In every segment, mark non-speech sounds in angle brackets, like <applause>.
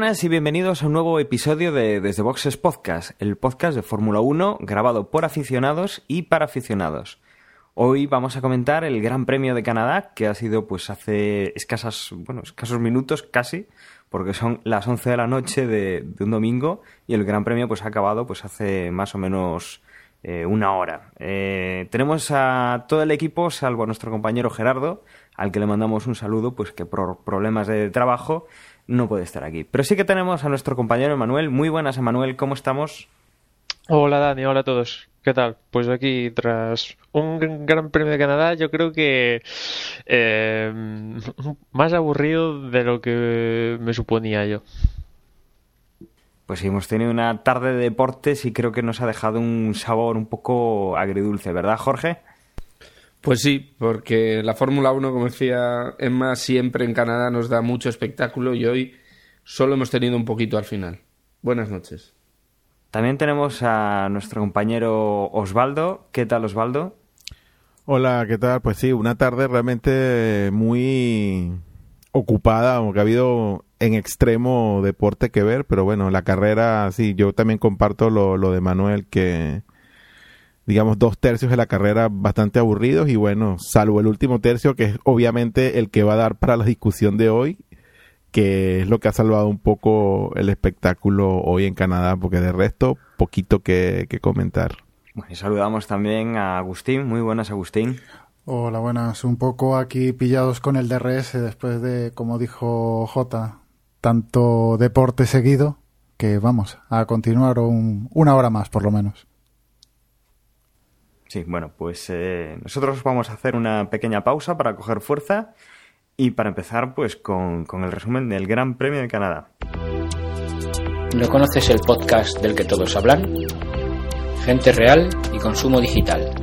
buenas y bienvenidos a un nuevo episodio de Desde Boxes Podcast, el podcast de Fórmula 1 grabado por aficionados y para aficionados. Hoy vamos a comentar el Gran Premio de Canadá, que ha sido pues hace escasas, bueno, escasos minutos casi, porque son las 11 de la noche de, un domingo y el Gran Premio pues ha acabado pues hace más o menos eh, una hora. Eh, tenemos a todo el equipo, salvo a nuestro compañero Gerardo, al que le mandamos un saludo, pues que por problemas de trabajo no puede estar aquí. Pero sí que tenemos a nuestro compañero Emanuel. Muy buenas, Emanuel, ¿cómo estamos? Hola Dani, hola a todos. ¿Qué tal? Pues aquí, tras un gran premio de Canadá, yo creo que eh, más aburrido de lo que me suponía yo. Pues sí, hemos tenido una tarde de deportes y creo que nos ha dejado un sabor un poco agridulce, ¿verdad, Jorge? Pues sí, porque la Fórmula 1, como decía Emma, siempre en Canadá nos da mucho espectáculo y hoy solo hemos tenido un poquito al final. Buenas noches. También tenemos a nuestro compañero Osvaldo. ¿Qué tal, Osvaldo? Hola, ¿qué tal? Pues sí, una tarde realmente muy ocupada, aunque ha habido en extremo deporte que ver, pero bueno, la carrera, sí, yo también comparto lo, lo de Manuel, que digamos, dos tercios de la carrera bastante aburridos y bueno, salvo el último tercio, que es obviamente el que va a dar para la discusión de hoy, que es lo que ha salvado un poco el espectáculo hoy en Canadá, porque de resto, poquito que, comentar. Bueno, y saludamos también a Agustín. Muy buenas, Agustín. Hola, buenas. Un poco aquí pillados con el DRS después de, como dijo J, tanto deporte seguido, que vamos a continuar una hora más por lo menos. Sí, bueno, pues eh, nosotros vamos a hacer una pequeña pausa para coger fuerza y para empezar pues con, el resumen del Gran Premio de Canadá. ¿No conoces el podcast del que todos hablan? Gente Real y Consumo Digital.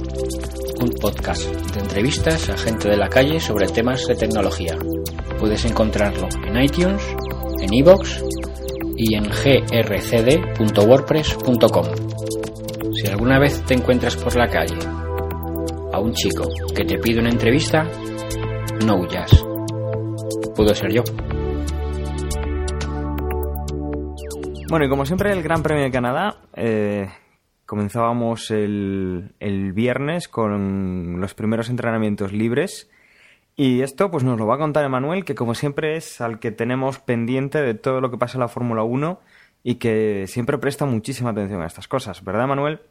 Un podcast de entrevistas a gente de la calle sobre temas de tecnología. Puedes encontrarlo en iTunes, en iVoox y en grcd.wordpress.com. Si alguna vez te encuentras por la calle a un chico que te pide una entrevista, no huyas. Pudo ser yo. Bueno, y como siempre, el Gran Premio de Canadá. Eh, comenzábamos el, el, viernes con los primeros entrenamientos libres. Y esto pues nos lo va a contar Emanuel, que como siempre es al que tenemos pendiente de todo lo que pasa en la Fórmula 1 y que siempre presta muchísima atención a estas cosas, ¿verdad, Manuel?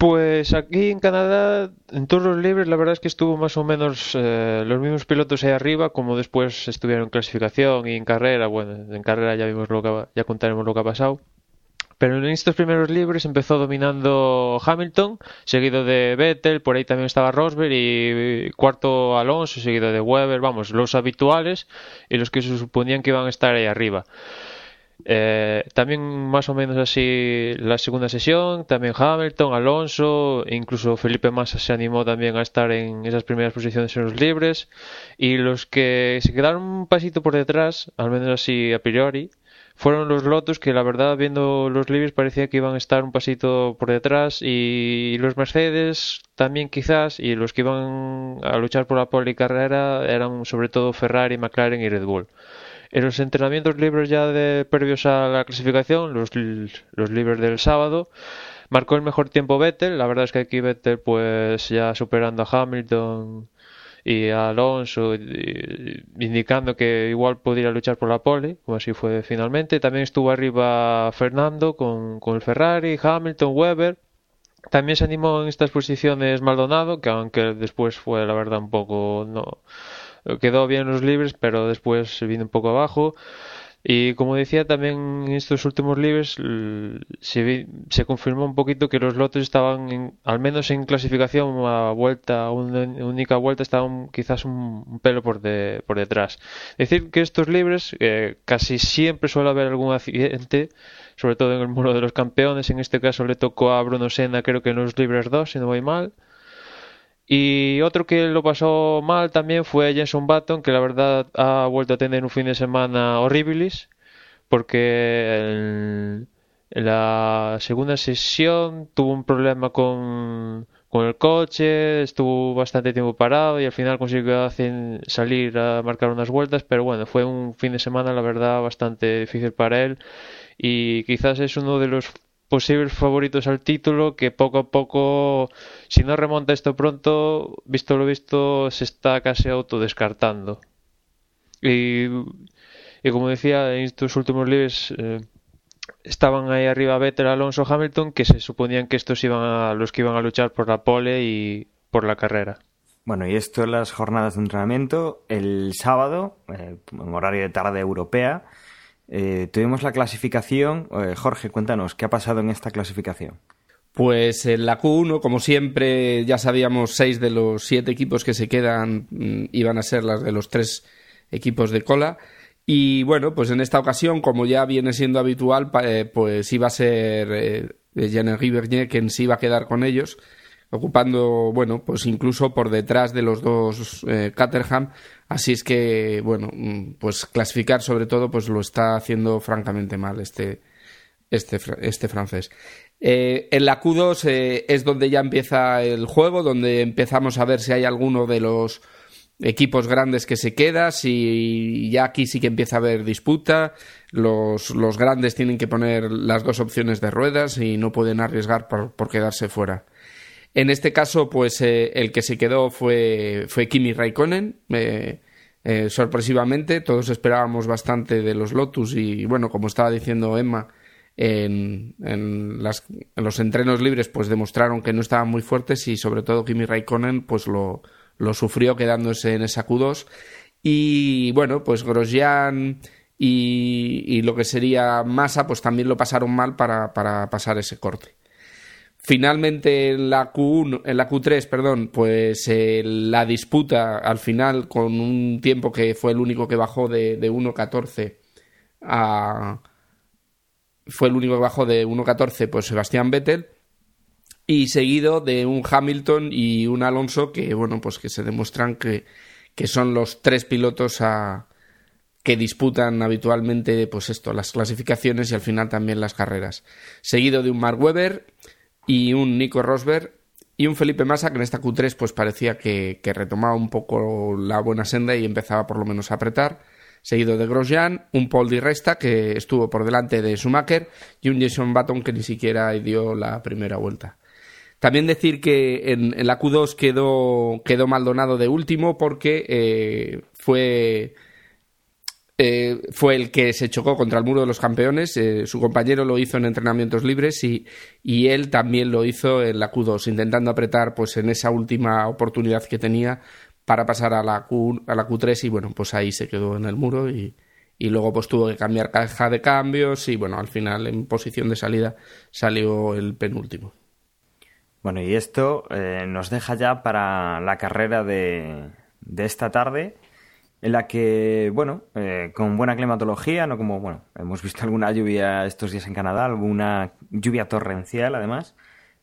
Pues aquí en Canadá, en todos los libres, la verdad es que estuvo más o menos eh, los mismos pilotos ahí arriba, como después estuvieron en clasificación y en carrera. Bueno, en carrera ya vimos lo que, ya contaremos lo que ha pasado. Pero en estos primeros libres empezó dominando Hamilton, seguido de Vettel, por ahí también estaba Rosberg y cuarto Alonso, seguido de Weber, vamos, los habituales y los que se suponían que iban a estar ahí arriba. Eh, también más o menos así la segunda sesión, también Hamilton, Alonso, incluso Felipe Massa se animó también a estar en esas primeras posiciones en los libres. Y los que se quedaron un pasito por detrás, al menos así a priori, fueron los Lotus que la verdad viendo los libres parecía que iban a estar un pasito por detrás y los Mercedes también quizás y los que iban a luchar por la pole carrera eran sobre todo Ferrari, McLaren y Red Bull. En los entrenamientos libres ya de previos a la clasificación, los, los libres del sábado, marcó el mejor tiempo Vettel. La verdad es que aquí Vettel, pues ya superando a Hamilton y a Alonso, indicando que igual podría luchar por la pole, como así fue finalmente. También estuvo arriba Fernando con, con el Ferrari, Hamilton, Weber. También se animó en estas posiciones Maldonado, que aunque después fue la verdad un poco no quedó bien los libres, pero después se vino un poco abajo. Y como decía también en estos últimos libres se, se confirmó un poquito que los lotes estaban al menos en clasificación a vuelta, una única vuelta estaban quizás un, pelo por, de, por detrás. decir que estos libres eh, casi siempre suele haber algún accidente, sobre todo en el muro de los campeones. En este caso le tocó a Bruno Senna creo que en los libres 2, si no voy mal Y otro que lo pasó mal también fue Jenson Button, que la verdad ha vuelto a tener un fin de semana horribilis, porque en, la segunda sesión tuvo un problema con, con el coche, estuvo bastante tiempo parado y al final consiguió salir a marcar unas vueltas, pero bueno, fue un fin de semana, la verdad, bastante difícil para él. Y quizás es uno de los posibles favoritos al título que poco a poco, si no remonta esto pronto, visto lo visto, se está casi autodescartando. Y, y como decía, en estos últimos libres eh, estaban ahí arriba Vettel, Alonso, Hamilton, que se suponían que estos iban a los que iban a luchar por la pole y por la carrera. Bueno, y esto en las jornadas de entrenamiento. El sábado, eh, en horario de tarde europea, eh, tuvimos la clasificación. Eh, Jorge, cuéntanos, ¿qué ha pasado en esta clasificación? Pues en la Q1, como siempre, ya sabíamos seis de los siete equipos que se quedan mm, iban a ser las de los tres equipos de cola. Y bueno, pues en esta ocasión, como ya viene siendo habitual, eh, pues iba a ser eh, Jean-Henri Bernier quien se iba a quedar con ellos, ocupando, bueno, pues incluso por detrás de los dos eh, Caterham. Así es que, bueno, mm, pues clasificar sobre todo, pues lo está haciendo francamente mal este, este, este francés. Eh, en la Q2 eh, es donde ya empieza el juego, donde empezamos a ver si hay alguno de los equipos grandes que se queda, si ya aquí sí que empieza a haber disputa, los, los grandes tienen que poner las dos opciones de ruedas y no pueden arriesgar por, por quedarse fuera. En este caso, pues eh, el que se quedó fue, fue Kimi Raikkonen. eh, eh, sorpresivamente, todos esperábamos bastante de los Lotus y bueno, como estaba diciendo Emma, en, en las- en los entrenos libres pues demostraron que no estaban muy fuertes y sobre todo Kimi Raikkonen pues lo, sufrió quedándose en esa Q2 y bueno pues Grosjean y, y lo que sería Massa pues también lo pasaron mal para, para pasar ese corte Finalmente en la Q1, en la Q3, perdón, pues eh, la disputa al final con un tiempo que fue el único que bajó de, de 1.14 a fue el único que bajó de 1.14 pues Sebastián Vettel y seguido de un Hamilton y un Alonso que bueno pues que se demuestran que, que son los tres pilotos a que disputan habitualmente pues esto las clasificaciones y al final también las carreras. Seguido de un Mark Webber y un Nico Rosberg y un Felipe Massa que en esta Q3 pues parecía que, que retomaba un poco la buena senda y empezaba por lo menos a apretar seguido de Grosjean, un Paul Di Resta que estuvo por delante de Schumacher y un Jason Button que ni siquiera dio la primera vuelta. También decir que en, la Q2 quedó, quedó Maldonado de último porque eh, fue, eh, fue el que se chocó contra el muro de los campeones. Eh, su compañero lo hizo en entrenamientos libres y, él también lo hizo en la Q2, intentando apretar pues en esa última oportunidad que tenía para pasar a la, Q, a la Q3 y bueno, pues ahí se quedó en el muro y, luego pues tuvo que cambiar caja de cambios y bueno, al final en posición de salida salió el penúltimo. Bueno, y esto eh, nos deja ya para la carrera de esta tarde, en la que, bueno, eh, con buena climatología, no como, bueno, hemos visto alguna lluvia estos días en Canadá, alguna lluvia torrencial además,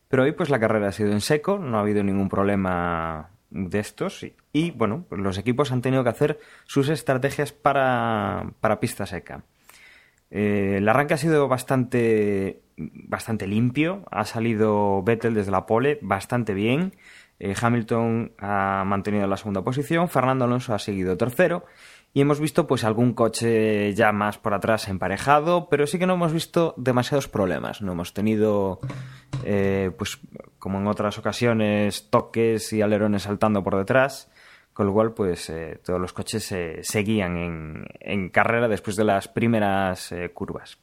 pero hoy pues la carrera ha sido en seco, no ha habido ningún problema de estos y, bueno, pues los equipos han tenido que hacer sus estrategias para, para pista seca. Eh, el arranque ha sido bastante, bastante limpio. Ha salido Vettel desde la pole bastante bien. Eh, Hamilton ha mantenido la segunda posición. Fernando Alonso ha seguido tercero. Y hemos visto pues algún coche ya más por atrás emparejado, pero sí que no hemos visto demasiados problemas. No hemos tenido, eh, pues como en otras ocasiones, toques y alerones saltando por detrás con lo cual pues eh, todos los coches se seguían en, carrera después de las primeras eh, curvas.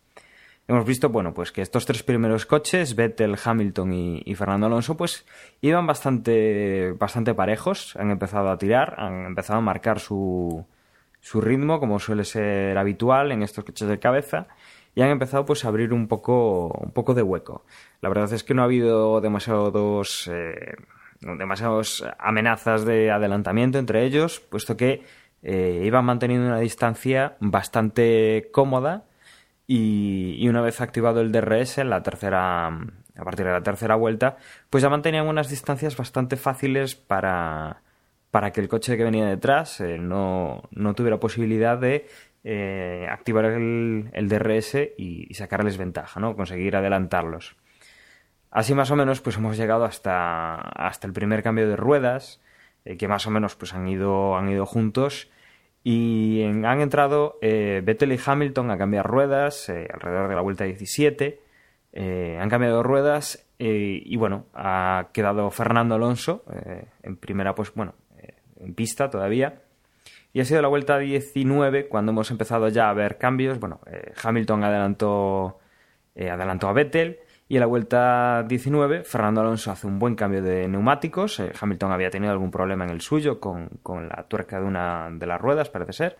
Hemos visto, bueno, pues que estos tres primeros coches, Vettel, Hamilton y, Fernando Alonso, pues iban bastante, bastante parejos, han empezado a tirar, han empezado a marcar su, su ritmo, como suele ser habitual en estos coches de cabeza, y han empezado pues a abrir un poco, un poco de hueco. La verdad es que no ha habido demasiados... Eh, demasiadas amenazas de adelantamiento entre ellos, puesto que eh, iban manteniendo una distancia bastante cómoda y, una vez activado el DRS, en la tercera, a partir de la tercera vuelta, pues ya mantenían unas distancias bastante fáciles para, para que el coche que venía detrás eh, no, no tuviera posibilidad de eh, activar el, el DRS y, y, sacarles ventaja, ¿no? Conseguir adelantarlos. Así más o menos, pues hemos llegado hasta, hasta el primer cambio de ruedas, eh, que más o menos pues han ido, han ido juntos. Y han entrado eh, Vettel y Hamilton a cambiar ruedas eh, alrededor de la vuelta 17. Eh, han cambiado ruedas y bueno, ha quedado Fernando Alonso en primera, pues bueno, en pista todavía. Y ha sido la vuelta 19 cuando hemos empezado ya a ver cambios. Bueno, Hamilton adelantó, adelantó a Vettel y en la vuelta 19, Fernando Alonso hace un buen cambio de neumáticos. Eh, Hamilton había tenido algún problema en el suyo con, con, la tuerca de una de las ruedas, parece ser.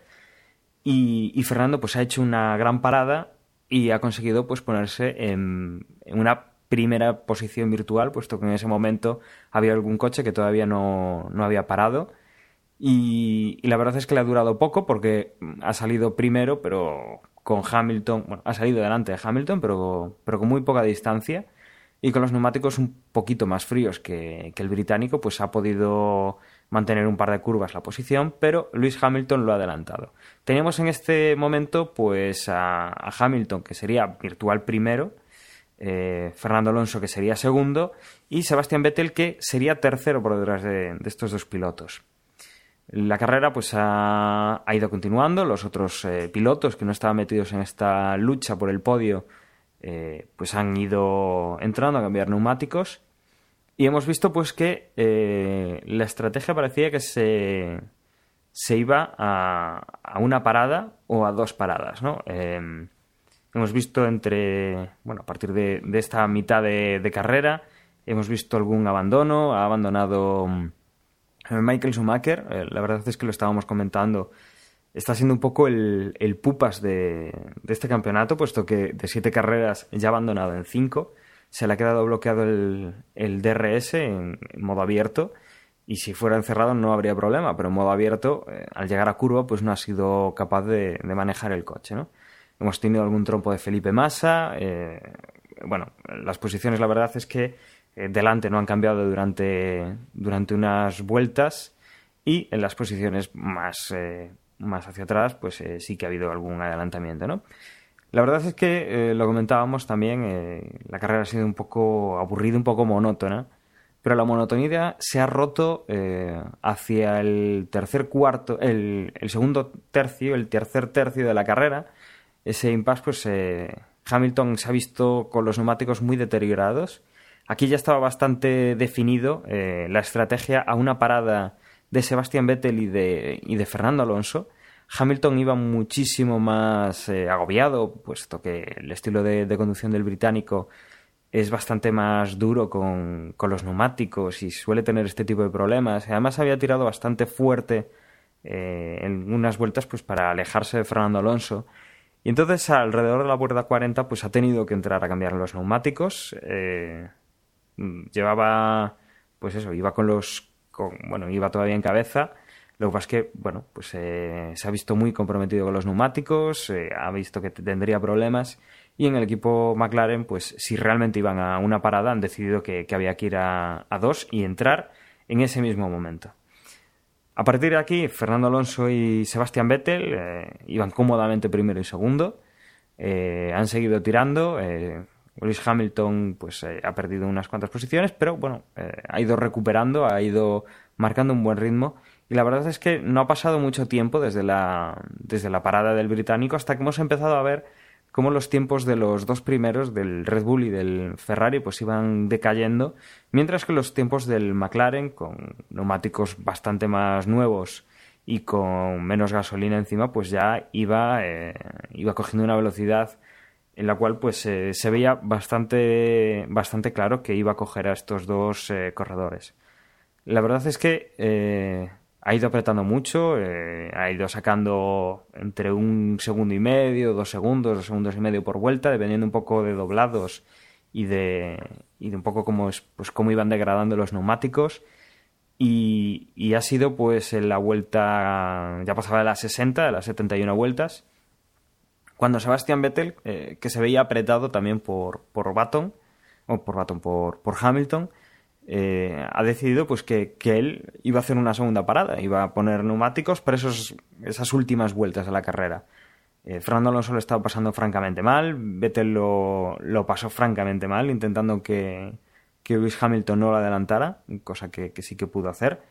Y, y, Fernando pues ha hecho una gran parada y ha conseguido pues ponerse en, una primera posición virtual, puesto que en ese momento había algún coche que todavía no, no había parado. Y la verdad es que le ha durado poco porque ha salido primero, pero con Hamilton, bueno, ha salido delante de Hamilton, pero, pero con muy poca distancia y con los neumáticos un poquito más fríos que, que, el británico, pues ha podido mantener un par de curvas la posición, pero Luis Hamilton lo ha adelantado. Teníamos en este momento pues a, Hamilton, que sería virtual primero, eh, Fernando Alonso, que sería segundo, y Sebastián Vettel, que sería tercero por detrás de, de estos dos pilotos. La carrera pues ha, ha ido continuando, los otros eh, pilotos que no estaban metidos en esta lucha por el podio eh, pues han ido entrando a cambiar neumáticos y hemos visto pues que eh, la estrategia parecía que se, se iba a, a, una parada o a dos paradas, ¿no? Eh, hemos visto entre, bueno, a partir de, de esta mitad de, de, carrera, hemos visto algún abandono, ha abandonado Michael Schumacher, eh, la verdad es que lo estábamos comentando, está siendo un poco el, el pupas de, este campeonato, puesto que de siete carreras ya ha abandonado en cinco, se le ha quedado bloqueado el, el DRS en, en, modo abierto y si fuera encerrado no habría problema, pero en modo abierto, eh, al llegar a curva, pues no ha sido capaz de, de, manejar el coche, ¿no? Hemos tenido algún trompo de Felipe Massa, eh, bueno, las posiciones la verdad es que eh, delante no han cambiado durante, durante unas vueltas y en las posiciones más, eh, más hacia atrás pues eh, sí que ha habido algún adelantamiento, ¿no? La verdad es que, lo comentábamos también, la carrera ha sido un poco aburrida, un poco monótona, pero la monotonía se ha roto hacia el tercer cuarto, el, el, segundo tercio, el tercer tercio de la carrera. Ese impasse, pues Hamilton se ha visto con los neumáticos muy deteriorados Aquí ya estaba bastante definido eh, la estrategia a una parada de Sebastián Vettel y de, y de Fernando Alonso. Hamilton iba muchísimo más eh, agobiado, puesto que el estilo de, conducción del británico es bastante más duro con, con, los neumáticos y suele tener este tipo de problemas. Además había tirado bastante fuerte eh, en unas vueltas pues para alejarse de Fernando Alonso. Y entonces alrededor de la vuelta 40 pues ha tenido que entrar a cambiar los neumáticos. Llevaba, pues eso, iba con los, con, bueno, iba todavía en cabeza. Lo que pasa es que, bueno, pues eh, se ha visto muy comprometido con los neumáticos, eh, ha visto que tendría problemas y en el equipo McLaren, pues si realmente iban a una parada, han decidido que, que había que ir a, a, dos y entrar en ese mismo momento. A partir de aquí, Fernando Alonso y Sebastián Vettel eh, iban cómodamente primero y segundo, han seguido tirando, Lewis Hamilton pues eh, ha perdido unas cuantas posiciones, pero bueno, eh, ha ido recuperando, ha ido marcando un buen ritmo. Y la verdad es que no ha pasado mucho tiempo desde la, desde la parada del británico hasta que hemos empezado a ver cómo los tiempos de los dos primeros, del Red Bull y del Ferrari, pues iban decayendo, mientras que los tiempos del McLaren, con neumáticos bastante más nuevos y con menos gasolina encima, pues ya iba, eh, iba cogiendo una velocidad en la cual pues eh, se veía bastante, bastante claro que iba a coger a estos dos eh, corredores. La verdad es que eh, ha ido apretando mucho, eh, ha ido sacando entre un segundo y medio, dos segundos, dos segundos y medio por vuelta, dependiendo un poco de doblados y de, y de un poco cómo, es, pues, cómo iban degradando los neumáticos. Y, y, ha sido pues en la vuelta, ya pasaba de las 60, de las 71 vueltas, cuando Sebastian Vettel, eh, que se veía apretado también por, por Baton, o por Baton, por, por Hamilton, eh, ha decidido pues que, que, él iba a hacer una segunda parada, iba a poner neumáticos para esos, esas últimas vueltas de la carrera. Eh, Fernando Alonso lo estaba pasando francamente mal, Vettel lo, lo pasó francamente mal, intentando que, que Lewis Hamilton no lo adelantara, cosa que, que, sí que pudo hacer.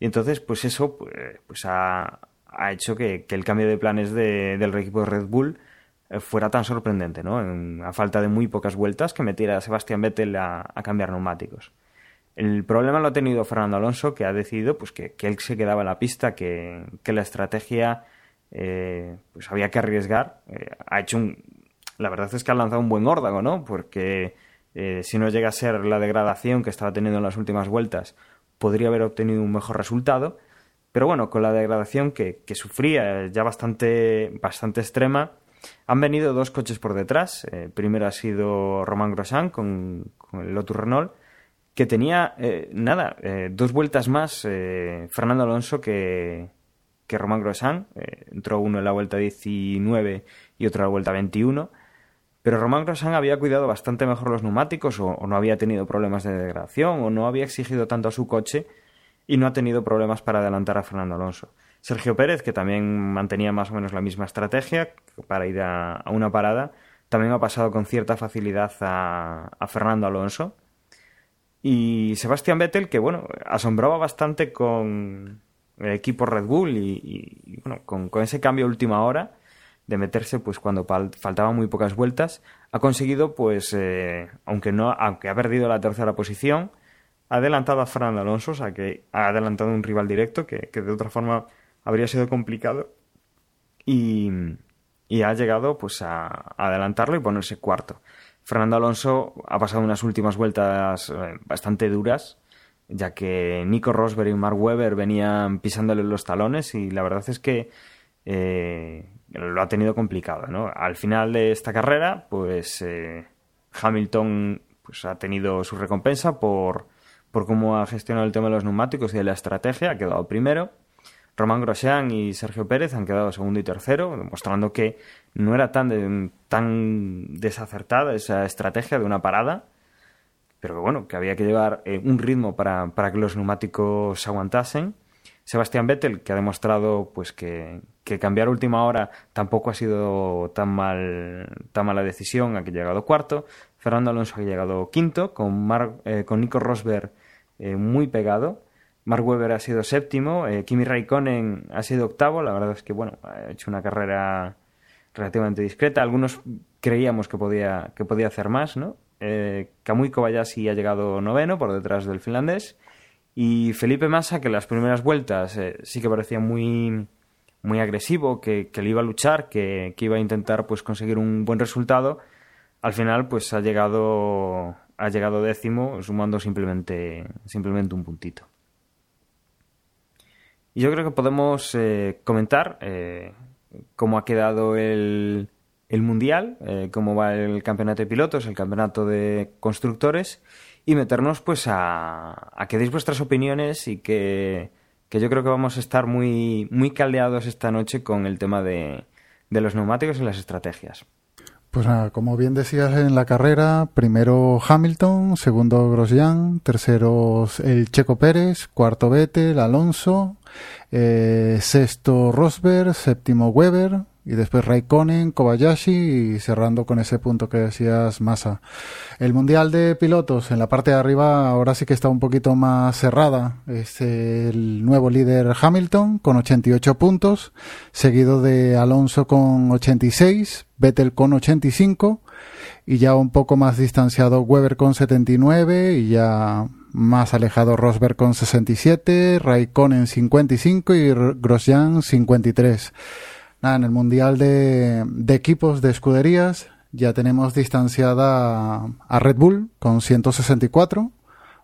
Y entonces, pues eso pues, pues ha, ha hecho que, el cambio de planes de, del equipo de Red Bull eh, fuera tan sorprendente, ¿no? En, a falta de muy pocas vueltas, que metiera a Sebastián Vettel a, cambiar neumáticos. El problema lo ha tenido Fernando Alonso, que ha decidido pues, que, él se quedaba en la pista, que, la estrategia eh, pues había que arriesgar. Eh, ha hecho un. La verdad es que ha lanzado un buen órdago, ¿no? Porque si no llega a ser la degradación que estaba teniendo en las últimas vueltas, podría haber obtenido un mejor resultado. Pero bueno, con la degradación que, que sufría ya bastante, bastante extrema, han venido dos coches por detrás. Eh, primero ha sido Romain Grosjean con, el Lotus Renault, que tenía, eh, nada, eh, dos vueltas más Fernando Alonso que, que Romain Grosjean. Eh, entró uno en la vuelta 19 y otro en la vuelta 21. Pero Romain Grosjean había cuidado bastante mejor los neumáticos o, o, no había tenido problemas de degradación o no había exigido tanto a su coche y no ha tenido problemas para adelantar a Fernando Alonso. Sergio Pérez, que también mantenía más o menos la misma estrategia para ir a, una parada, también ha pasado con cierta facilidad a, Fernando Alonso. Y Sebastián Vettel, que bueno, asombraba bastante con, el equipo Red Bull y bueno, con, con, ese cambio a última hora de meterse pues cuando faltaban muy pocas vueltas ha conseguido pues eh, aunque no aunque ha perdido la tercera posición ha adelantado a Fernando Alonso o sea que ha adelantado un rival directo que, que de otra forma habría sido complicado y, y ha llegado pues a, adelantarlo y ponerse cuarto Fernando Alonso ha pasado unas últimas vueltas eh, bastante duras ya que Nico Rosberg y Mark Webber venían pisándole los talones y la verdad es que eh, lo ha tenido complicado. ¿no? Al final de esta carrera, pues eh, Hamilton pues, ha tenido su recompensa por, por cómo ha gestionado el tema de los neumáticos y de la estrategia, ha quedado primero. Román Grosjean y Sergio Pérez han quedado segundo y tercero, demostrando que no era tan, de, tan desacertada esa estrategia de una parada pero que bueno, que había que llevar eh, un ritmo para, para, que los neumáticos aguantasen. Sebastián Vettel, que ha demostrado pues que, que, cambiar última hora tampoco ha sido tan mal tan mala decisión, ha llegado cuarto. Fernando Alonso ha llegado quinto, con, Mar, eh, con Nico Rosberg eh, muy pegado. Mark Webber ha sido séptimo, eh, Kimi Raikkonen ha sido octavo. La verdad es que bueno, ha hecho una carrera relativamente discreta. Algunos creíamos que podía, que podía hacer más, ¿no? Eh, Kamui Kobayashi ha llegado noveno por detrás del finlandés. Y Felipe Massa, que en las primeras vueltas eh, sí que parecía muy, muy agresivo, que, que le iba a luchar, que, que, iba a intentar pues conseguir un buen resultado, al final pues ha llegado, ha llegado décimo, sumando simplemente, simplemente un puntito. Y yo creo que podemos eh, comentar eh, cómo ha quedado el, el Mundial, eh, cómo va el campeonato de pilotos, el campeonato de constructores y meternos pues a, a que deis vuestras opiniones y que, que, yo creo que vamos a estar muy, muy caldeados esta noche con el tema de, de los neumáticos y las estrategias. Pues nada, como bien decías en la carrera, primero Hamilton, segundo Grosjean, tercero el Checo Pérez, cuarto Vettel, Alonso, eh, sexto Rosberg, séptimo Weber, y después Raikkonen, Kobayashi y cerrando con ese punto que decías Massa. El Mundial de Pilotos en la parte de arriba ahora sí que está un poquito más cerrada. Es el nuevo líder Hamilton con 88 puntos, seguido de Alonso con 86, Vettel con 85 y ya un poco más distanciado Weber con 79 y ya más alejado Rosberg con 67, Raikkonen 55 y Grosjean 53. En el Mundial de, Equipos de Escuderías ya tenemos distanciada a Red Bull con 164,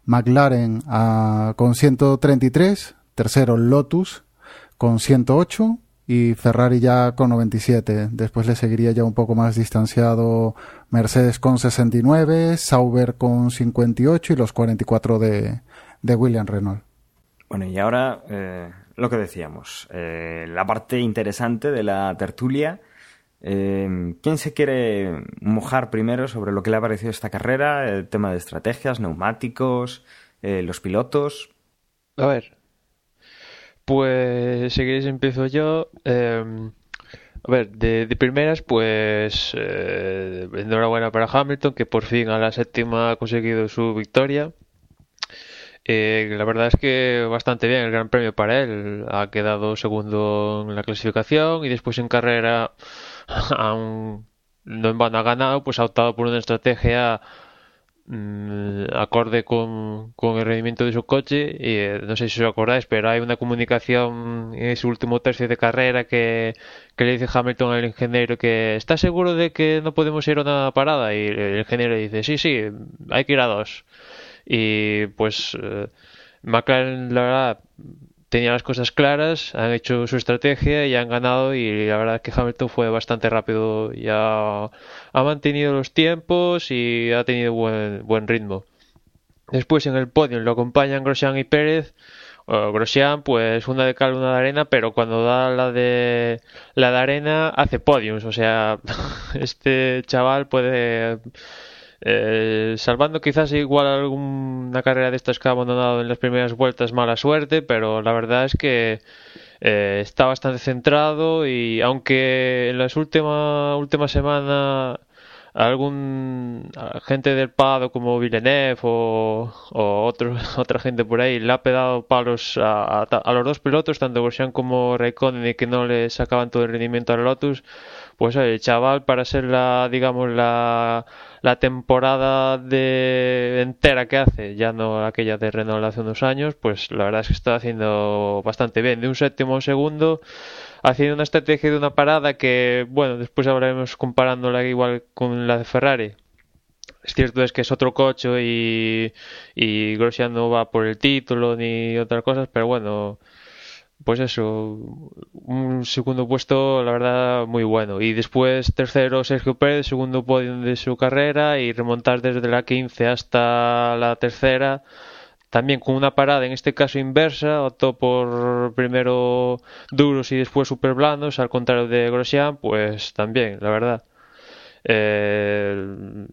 McLaren a, con 133, tercero Lotus con 108 y Ferrari ya con 97. Después le seguiría ya un poco más distanciado Mercedes con 69, Sauber con 58 y los 44 de, de William Renault. Bueno, y ahora eh, lo que decíamos, eh, la parte interesante de la tertulia, Eh, ¿Quién se quiere mojar primero sobre lo que le ha parecido esta carrera? El tema de estrategias, neumáticos, eh, los pilotos. A ver, pues si queréis empiezo yo. Eh, a ver, de, primeras, pues enhorabuena para Hamilton, que por fin a la séptima ha conseguido su victoria. Eh, la verdad es que bastante bien el Gran Premio para él. Ha quedado segundo en la clasificación y después en carrera, <laughs> aún no en vano ha ganado, pues ha optado por una estrategia mm, acorde con, el rendimiento de su coche. Y eh, no sé si os acordáis, pero hay una comunicación en ese último tercio de carrera que, que le dice Hamilton al ingeniero que está seguro de que no podemos ir a una parada. Y el ingeniero dice: Sí, sí, hay que ir a dos. Y pues eh, McLaren, la verdad, tenía las cosas claras, han hecho su estrategia y han ganado. Y la verdad es que Hamilton fue bastante rápido, ya ha mantenido los tiempos y ha tenido buen, ritmo. Después en el podio lo acompañan Grosjean y Pérez. Uh, Grosjean, pues una de cal, una de arena, pero cuando da la de la de arena hace podiums, o sea, <laughs> este chaval puede eh, salvando quizás igual alguna carrera de estas que ha abandonado en las primeras vueltas mala suerte, pero la verdad es que eh, está bastante centrado y aunque en las últimas última semana algún gente del Pado como Villeneuve o, o otro, <laughs> otra gente por ahí le ha pegado palos a, a, a los dos pilotos, tanto Grosjean como Raikkonen, y que no le sacaban todo el rendimiento al Lotus, pues el chaval para ser la, digamos, la, la temporada de entera que hace, ya no aquella de Renault hace unos años, pues la verdad es que está haciendo bastante bien, de un séptimo segundo haciendo una estrategia de una parada que, bueno, después hablaremos comparándola igual con la de Ferrari. Es cierto es que es otro coche y, y Grosjean no va por el título ni otras cosas, pero bueno, pues eso, un segundo puesto, la verdad, muy bueno. Y después tercero Sergio Pérez, segundo podio de su carrera y remontar desde la 15 hasta la tercera también con una parada en este caso inversa, optó por primero duros y después super blandos, al contrario de Grosjean, pues también, la verdad. Eh,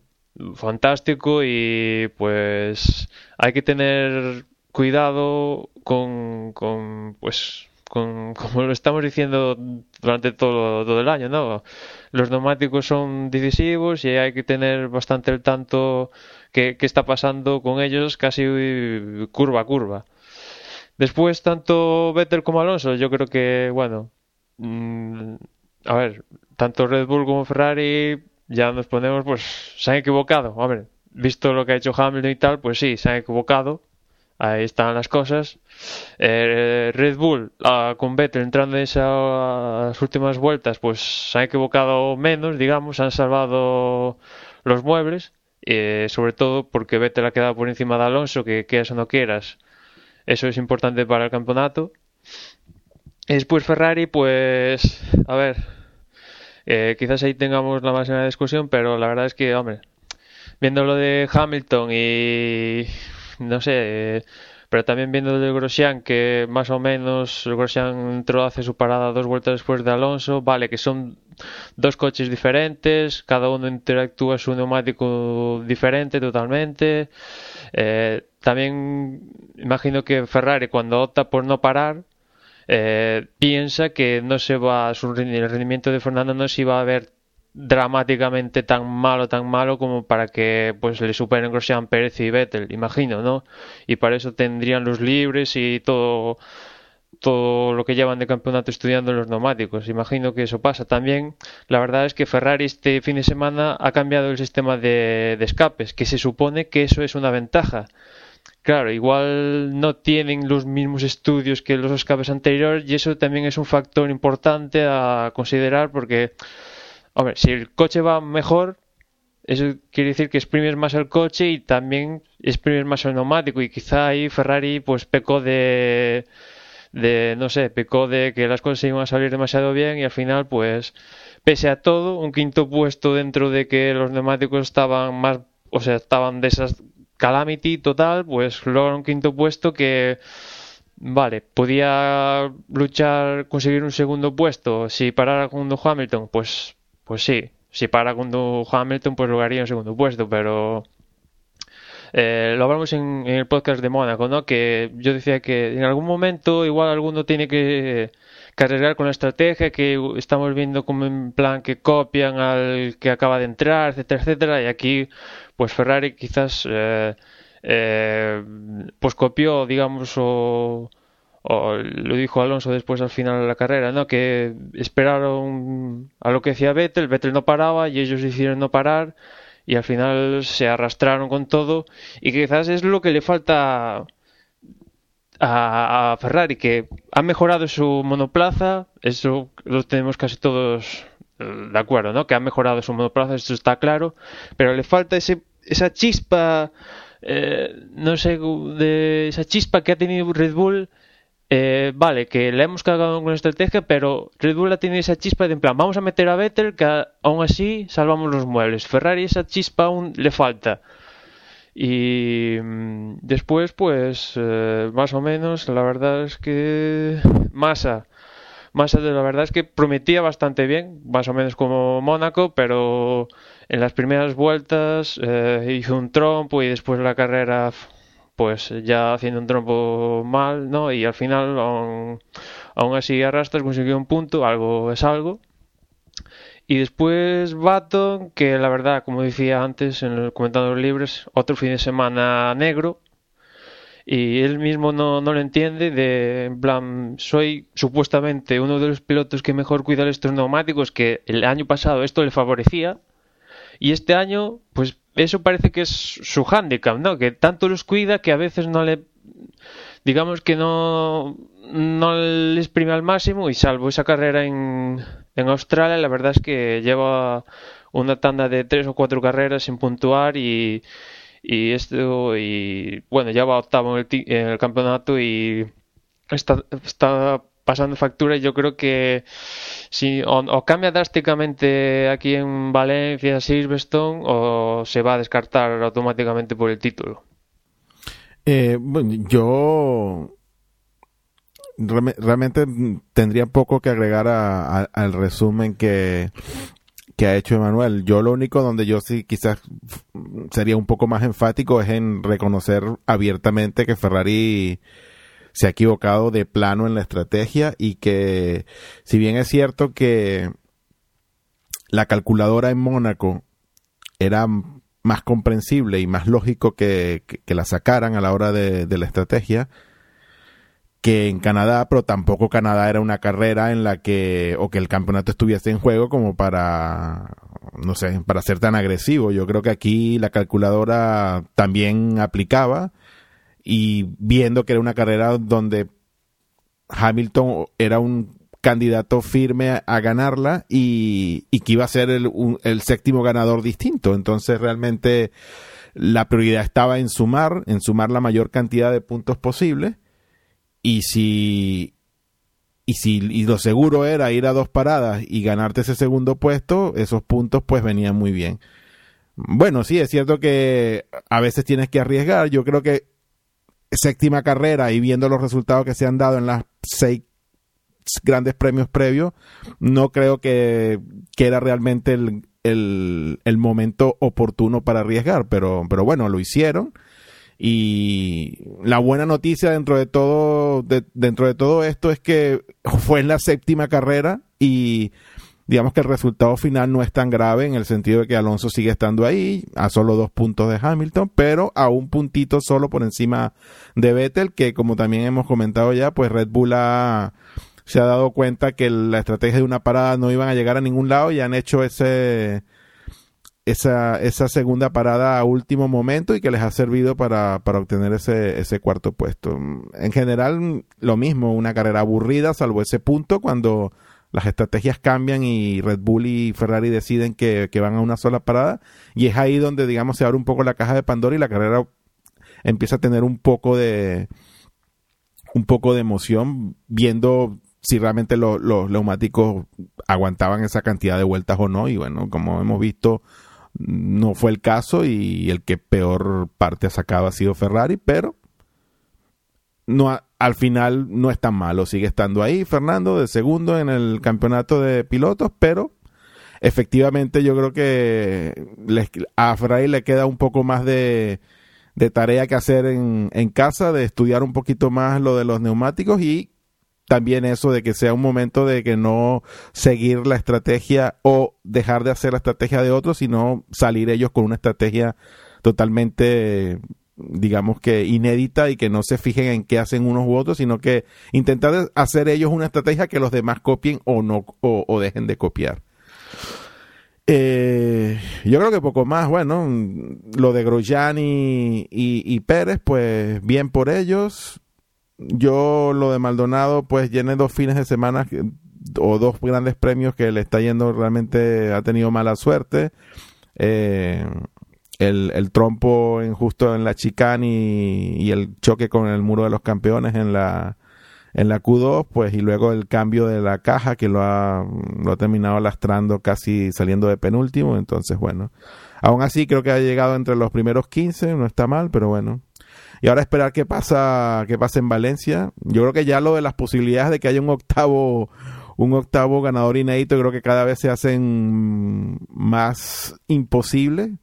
fantástico y pues hay que tener cuidado con, con pues con, <laughs> como lo estamos diciendo durante todo, todo el año, ¿no? Los neumáticos son decisivos y hay que tener bastante el tanto qué, está pasando con ellos casi curva a curva. Después, tanto Vettel como Alonso, yo creo que, bueno, mmm, a ver, tanto Red Bull como Ferrari ya nos ponemos, pues, se han equivocado. Ver, visto lo que ha hecho Hamilton y tal, pues sí, se han equivocado. Ahí están las cosas. Eh, Red Bull ah, con Vettel entrando en esas últimas vueltas, pues se han equivocado menos, digamos, han salvado los muebles. Eh, sobre todo porque Vettel ha quedado por encima de Alonso, que quieras o no quieras, eso es importante para el campeonato. Y después Ferrari, pues, a ver, eh, quizás ahí tengamos la máxima discusión, pero la verdad es que, hombre, viendo lo de Hamilton y, no sé, pero también viendo lo de Grosjean, que más o menos Grosjean entró, hace su parada dos vueltas después de Alonso, vale, que son dos coches diferentes, cada uno interactúa su neumático diferente totalmente. Eh, también imagino que Ferrari cuando opta por no parar eh, piensa que no se va su, el rendimiento de Fernando no se va a ver dramáticamente tan malo, tan malo como para que pues le superen Grosjean, Pérez y Vettel, imagino, ¿no? Y para eso tendrían los libres y todo todo lo que llevan de campeonato estudiando los neumáticos. Imagino que eso pasa. También, la verdad es que Ferrari este fin de semana ha cambiado el sistema de, de escapes, que se supone que eso es una ventaja. Claro, igual no tienen los mismos estudios que los escapes anteriores y eso también es un factor importante a considerar porque, hombre, si el coche va mejor, eso quiere decir que exprimes más el coche y también exprimes más el neumático. Y quizá ahí Ferrari pues pecó de de, no sé, pecó de que las cosas iban a salir demasiado bien y al final, pues, pese a todo, un quinto puesto dentro de que los neumáticos estaban más, o sea, estaban de esas calamity total, pues logra un quinto puesto que, vale, podía luchar, conseguir un segundo puesto. Si parara con Hamilton, pues pues sí, si para con Hamilton, pues lograría en segundo puesto, pero eh, lo hablamos en, el podcast de Mónaco, ¿no? Que yo decía que en algún momento igual alguno tiene que cargar con la estrategia que estamos viendo como en plan que copian al que acaba de entrar, etcétera, etcétera, y aquí pues Ferrari quizás eh, eh, pues copió, digamos, o, o, lo dijo Alonso después al final de la carrera, ¿no? Que esperaron a lo que decía Vettel, Vettel no paraba y ellos hicieron no parar y al final se arrastraron con todo y quizás es lo que le falta a, a Ferrari, que ha mejorado su monoplaza, eso lo tenemos casi todos de acuerdo, ¿no? Que ha mejorado su monoplaza, esto está claro, pero le falta ese, esa chispa, eh, no sé, de esa chispa que ha tenido Red Bull. Eh, vale, que le hemos cagado con la estrategia, pero Red Bull ha tenido esa chispa de en plan, vamos a meter a Vettel, que aún así salvamos los muebles. Ferrari esa chispa aún le falta. Y mm, después, pues, eh, más o menos, la verdad es que Massa, Massa la verdad es que prometía bastante bien, más o menos como Mónaco, pero en las primeras vueltas eh, hizo un trompo y después la carrera, pues ya haciendo un trompo mal, ¿no? Y al final, aún, así arrastras, consiguió un punto, algo es algo. Y después Baton, que la verdad, como decía antes en el comentando libres, otro fin de semana negro. Y él mismo no, no lo entiende, de en plan, soy supuestamente uno de los pilotos que mejor cuida estos neumáticos, que el año pasado esto le favorecía. Y este año, pues eso parece que es su handicap, ¿no? Que tanto los cuida que a veces no le digamos que no, no le exprime al máximo y salvo esa carrera en, en Australia, la verdad es que lleva una tanda de tres o cuatro carreras sin puntuar y, y esto y bueno ya va octavo en el, en el campeonato y está, está pasando factura y yo creo que si o, cambia drásticamente aquí en Valencia Silverstone o se va a descartar automáticamente por el título. Eh, bueno, yo realmente tendría poco que agregar a, a, al resumen que, que ha hecho Emanuel. Yo lo único donde yo sí quizás sería un poco más enfático es en reconocer abiertamente que Ferrari se ha equivocado de plano en la estrategia y que si bien es cierto que la calculadora en Mónaco era más comprensible y más lógico que, que, la sacaran a la hora de, de, la estrategia que en Canadá, pero tampoco Canadá era una carrera en la que, o que el campeonato estuviese en juego como para, no sé, para ser tan agresivo. Yo creo que aquí la calculadora también aplicaba y viendo que era una carrera donde Hamilton era un candidato firme a, ganarla y, y, que iba a ser el, un, el, séptimo ganador distinto. Entonces realmente la prioridad estaba en sumar, en sumar la mayor cantidad de puntos posible. Y si, y si lo seguro era ir a dos paradas y ganarte ese segundo puesto, esos puntos pues venían muy bien. Bueno, sí, es cierto que a veces tienes que arriesgar. Yo creo que séptima carrera y viendo los resultados que se han dado en las seis grandes premios previos, no creo que, era realmente el, el, el, momento oportuno para arriesgar, pero, pero bueno, lo hicieron. Y la buena noticia dentro de todo, de, dentro de todo esto es que fue en la séptima carrera y digamos que el resultado final no es tan grave en el sentido de que Alonso sigue estando ahí a solo dos puntos de Hamilton, pero a un puntito solo por encima de Vettel, que como también hemos comentado ya, pues Red Bull ha, se ha dado cuenta que la estrategia de una parada no iban a llegar a ningún lado y han hecho ese esa, esa segunda parada a último momento y que les ha servido para, para obtener ese, ese cuarto puesto. En general, lo mismo, una carrera aburrida, salvo ese punto cuando las estrategias cambian y Red Bull y Ferrari deciden que, van a una sola parada y es ahí donde, digamos, se abre un poco la caja de Pandora y la carrera empieza a tener un poco de un poco de emoción viendo si realmente lo, los neumáticos aguantaban esa cantidad de vueltas o no. Y bueno, como hemos visto, no fue el caso y el que peor parte ha sacado ha sido Ferrari, pero no al final no es tan malo. Sigue estando ahí Fernando de segundo en el campeonato de pilotos, pero efectivamente yo creo que a Ferrari le queda un poco más de, de tarea que hacer en, en casa, de estudiar un poquito más lo de los neumáticos y también eso de que sea un momento de que no seguir la estrategia o dejar de hacer la estrategia de otros, sino salir ellos con una estrategia totalmente digamos que inédita y que no se fijen en qué hacen unos u otros, sino que intentar hacer ellos una estrategia que los demás copien o no o, dejen de copiar. Eh, yo creo que poco más, bueno, lo de Grosjean y, Pérez, pues bien por ellos. Yo lo de Maldonado, pues llené dos fines de semana o dos grandes premios que le está yendo realmente, ha tenido mala suerte. Eh, el, el trompo en, justo en la chicane y, el choque con el muro de los campeones en la, en la Q2, pues y luego el cambio de la caja que lo ha, lo ha terminado lastrando casi saliendo de penúltimo, entonces bueno, aún así creo que ha llegado entre los primeros 15, no está mal, pero bueno. Y ahora esperar qué pasa, qué pasa en Valencia. Yo creo que ya lo de las posibilidades de que haya un octavo un octavo ganador inédito creo que cada vez se hacen más imposible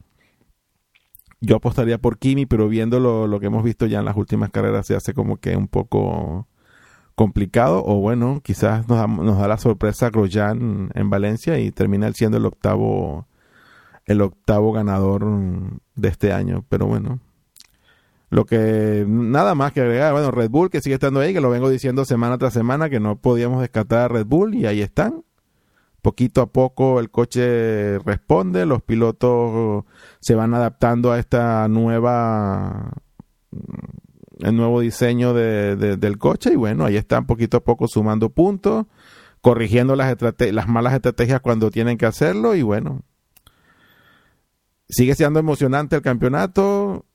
yo apostaría por Kimi, pero viendo lo, que hemos visto ya en las últimas carreras se hace como que un poco complicado o bueno, quizás nos da, nos da la sorpresa Grosjean en Valencia y termina siendo el octavo el octavo ganador de este año, pero bueno. Lo que nada más que agregar, bueno, Red Bull que sigue estando ahí, que lo vengo diciendo semana tras semana que no podíamos descartar a Red Bull y ahí están poquito a poco el coche responde, los pilotos se van adaptando a esta nueva el nuevo diseño de, del coche y bueno, ahí están poquito a poco sumando puntos, corrigiendo las, las malas estrategias cuando tienen que hacerlo y bueno, sigue siendo emocionante el campeonato,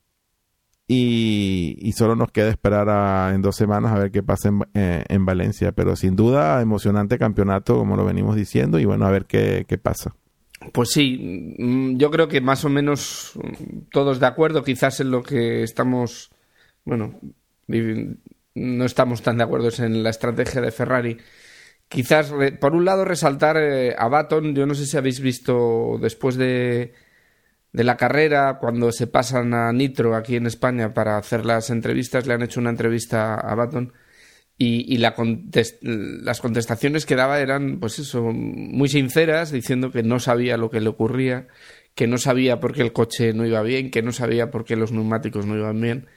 y, solo nos queda esperar en dos semanas a ver qué pasa en, eh, en, Valencia. Pero sin duda, emocionante campeonato, como lo venimos diciendo, y bueno, a ver qué, qué pasa. Pues sí, mm, yo creo que más o menos todos de acuerdo, quizás en lo que estamos, bueno, no estamos tan de acuerdo en la estrategia de Ferrari. Quizás, por un lado, resaltar eh, a Baton, yo no sé si habéis visto después de, de la carrera, cuando se pasan a Nitro aquí en España para hacer las entrevistas, le han hecho una entrevista a Baton y, las contestaciones que daba eran, pues eso, muy sinceras, diciendo que no sabía lo que le ocurría, que no sabía por qué el coche no iba bien, que no sabía por qué los neumáticos no iban bien.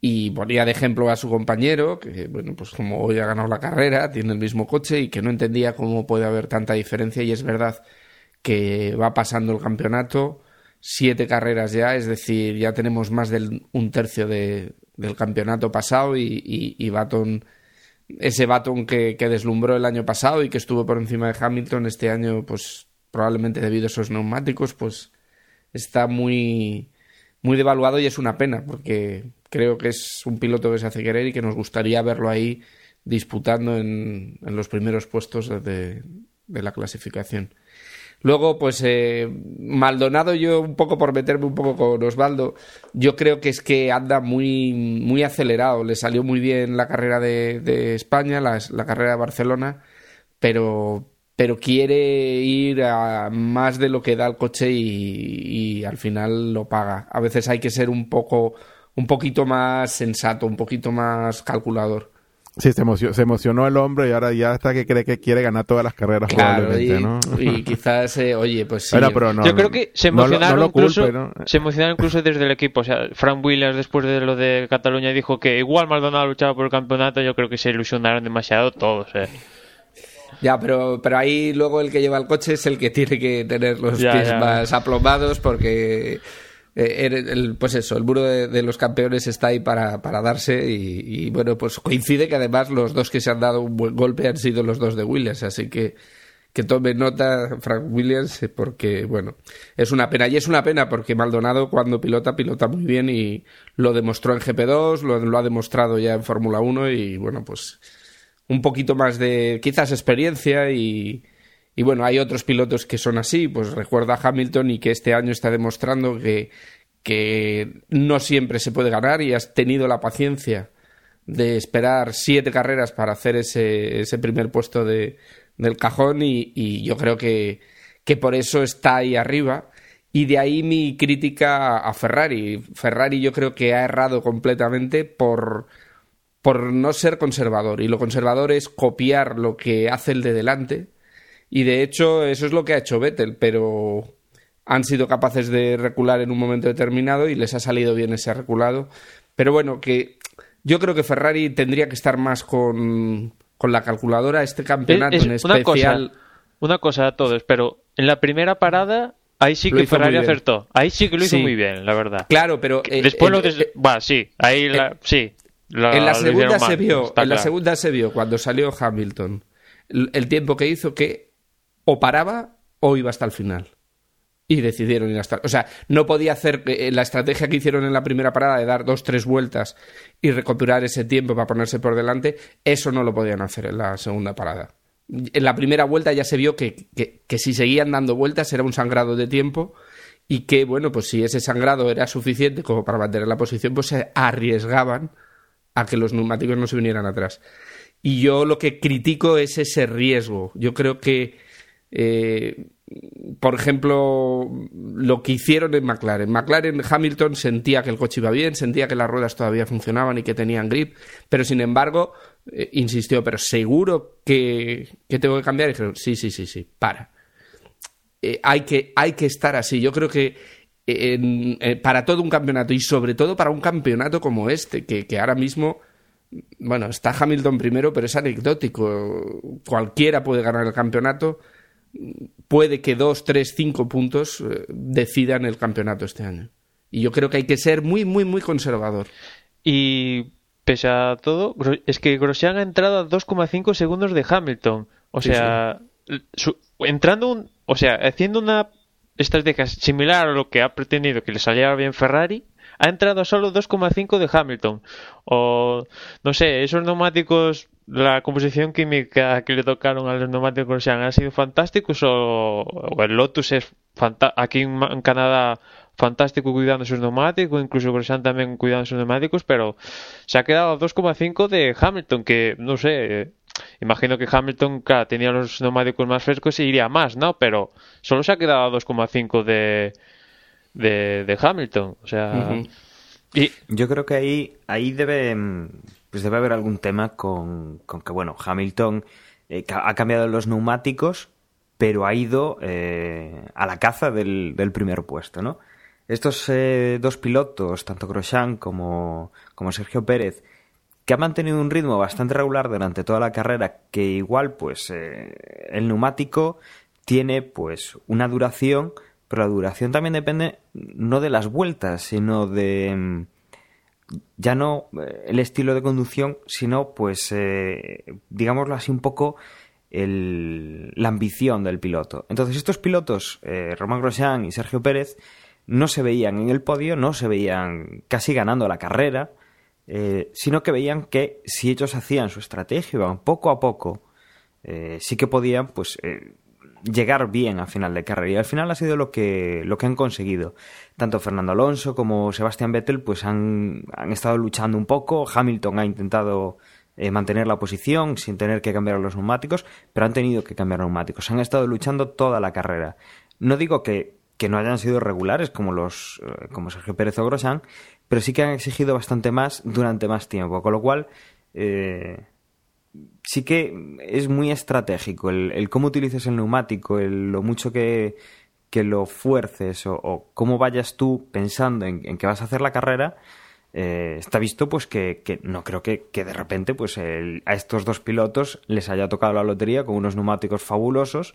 Y ponía de ejemplo a su compañero, que, bueno, pues como hoy ha ganado la carrera, tiene el mismo coche y que no entendía cómo puede haber tanta diferencia. Y es verdad que va pasando el campeonato, siete carreras ya, es decir, ya tenemos más de un tercio de, del campeonato pasado y, y, Baton, ese Baton que, que, deslumbró el año pasado y que estuvo por encima de Hamilton este año, pues probablemente debido a esos neumáticos, pues está muy, muy devaluado y es una pena porque creo que es un piloto que se hace querer y que nos gustaría verlo ahí disputando en, en los primeros puestos de, de la clasificación. Luego, pues eh, Maldonado, yo un poco por meterme un poco con Osvaldo, yo creo que es que anda muy, muy acelerado. Le salió muy bien la carrera de, España, la, carrera de Barcelona, pero, pero quiere ir a más de lo que da el coche y, y, al final lo paga. A veces hay que ser un poco, un poquito más sensato, un poquito más calculador. Sí, se emocionó, el hombre y ahora ya hasta que cree que quiere ganar todas las carreras probablemente, y, ¿no? Y quizás, eh, oye, pues sí. Yo creo que se emocionaron, incluso, se emocionaron incluso desde el equipo. O sea, Frank Williams después de lo de Cataluña dijo que igual Maldonado luchaba por el campeonato. Yo creo que se ilusionaron demasiado todos. Eh. Ya, pero, pero ahí luego el que lleva el coche es el que tiene que tener los pies más aplomados porque eh, pues eso, el muro de, los campeones está ahí para, para darse y, bueno, pues coincide que además los dos que se han dado un buen golpe han sido los dos de Williams, así que que tome nota Frank Williams eh, porque bueno, es una pena. Y es una pena porque Maldonado cuando pilota pilota muy bien y lo demostró en GP2, lo, lo ha demostrado ya en Fórmula 1 y bueno, pues un poquito más de quizás experiencia y y bueno, hay otros pilotos que son así, pues recuerda a Hamilton y que este año está demostrando que, que no siempre se puede ganar y has tenido la paciencia de esperar siete carreras para hacer ese, ese primer puesto de, del cajón y, y yo creo que, que por eso está ahí arriba. Y de ahí mi crítica a Ferrari. Ferrari yo creo que ha errado completamente por, por no ser conservador. Y lo conservador es copiar lo que hace el de delante. Y de hecho eso es lo que ha hecho Vettel, pero han sido capaces de recular en un momento determinado y les ha salido bien ese reculado. Pero bueno, que yo creo que Ferrari tendría que estar más con, con la calculadora este campeonato en especial. Una cosa, una cosa a todos, pero en la primera parada Ahí sí que Ferrari acertó. Ahí sí que lo hizo muy bien, la verdad. Claro, pero eh, después lo des... sí, ahí la... sí. en la segunda se vio, en la segunda se vio cuando salió Hamilton el, tiempo que hizo que o paraba o iba hasta el final. Y decidieron ir hasta. O sea, no podía hacer eh, la estrategia que hicieron en la primera parada de dar dos, tres vueltas y recuperar ese tiempo para ponerse por delante. Eso no lo podían hacer en la segunda parada en la primera vuelta ya se vio que, que, si seguían dando vueltas era un sangrado de tiempo y que, bueno, pues si ese sangrado era suficiente como para mantener la posición, pues se arriesgaban a que los neumáticos no se vinieran atrás. Y yo lo que critico es ese riesgo. Yo creo que, eh, por ejemplo, lo que hicieron en McLaren. McLaren, Hamilton sentía que el coche iba bien, sentía que las ruedas todavía funcionaban y que tenían grip, pero sin embargo eh, insistió, pero seguro que, tengo que cambiar. Y dijeron, sí, sí, sí, sí, para. Eh, hay, que, hay que estar así. Yo creo que eh, para todo un campeonato y sobre todo para un campeonato como este, que, que ahora mismo, bueno, está Hamilton primero, pero es anecdótico. Cualquiera puede ganar el campeonato. Puede que dos, tres, cinco puntos decidan el campeonato este año. Y yo creo que hay que ser muy, muy, muy conservador. Y pese a todo, es que Grosjean ha entrado a 2,5 segundos de Hamilton. O sea, entrando un, o sea, haciendo una estrategia similar a lo que ha pretendido que le saliera bien Ferrari, ha entrado a solo 2,5 de Hamilton. O, no sé, esos neumáticos, la composición química que le tocaron a los neumáticos Grosjean han sido fantásticos o, el Lotus es aquí en Canadá fantástico cuidando sus neumáticos, incluso Grosjean también cuidando sus neumáticos, pero se ha quedado a 2,5 de Hamilton, que no sé, imagino que Hamilton tenía los neumáticos más frescos y iría más, ¿no? Pero solo se ha quedado a 2,5 de, de, Hamilton, o sea... y... Yo creo que ahí, ahí debe, pues debe haber algún tema con, con que, bueno, Hamilton eh, ha cambiado los neumáticos, pero ha ido eh, a la caza del, del primer puesto, ¿no? Estos eh, dos pilotos, tanto Grosjean como, como Sergio Pérez, que han mantenido un ritmo bastante regular durante toda la carrera, que igual pues el neumático tiene pues una duración, pero la duración también depende no de las vueltas, sino de mm, ya no eh, el estilo de conducción, sino pues digámoslo así un poco el, la ambición del piloto. Entonces estos pilotos, Román Grosjean y Sergio Pérez, no se veían en el podio, no se veían casi ganando la carrera, eh, sino que veían que si ellos hacían su estrategia, iban poco a poco, eh, sí que podían pues eh, llegar bien al final de carrera. Y al final ha sido lo que, lo que han conseguido. Tanto Fernando Alonso como Sebastián Vettel pues han, han estado luchando un poco. Hamilton ha intentado mantener la posición sin tener que cambiar los neumáticos, pero han tenido que cambiar neumáticos. Han estado luchando toda la carrera. No digo que que no hayan sido regulares como los eh, como Sergio Pérez o Grosjean, pero sí que han exigido bastante más durante más tiempo, con lo cual eh, sí que es muy estratégico el, cómo utilices el neumático, el, lo mucho que, lo fuerces o, cómo vayas tú pensando en, que vas a hacer la carrera. Eh, está visto pues que, no creo que, de repente pues a estos dos pilotos les haya tocado la lotería con unos neumáticos fabulosos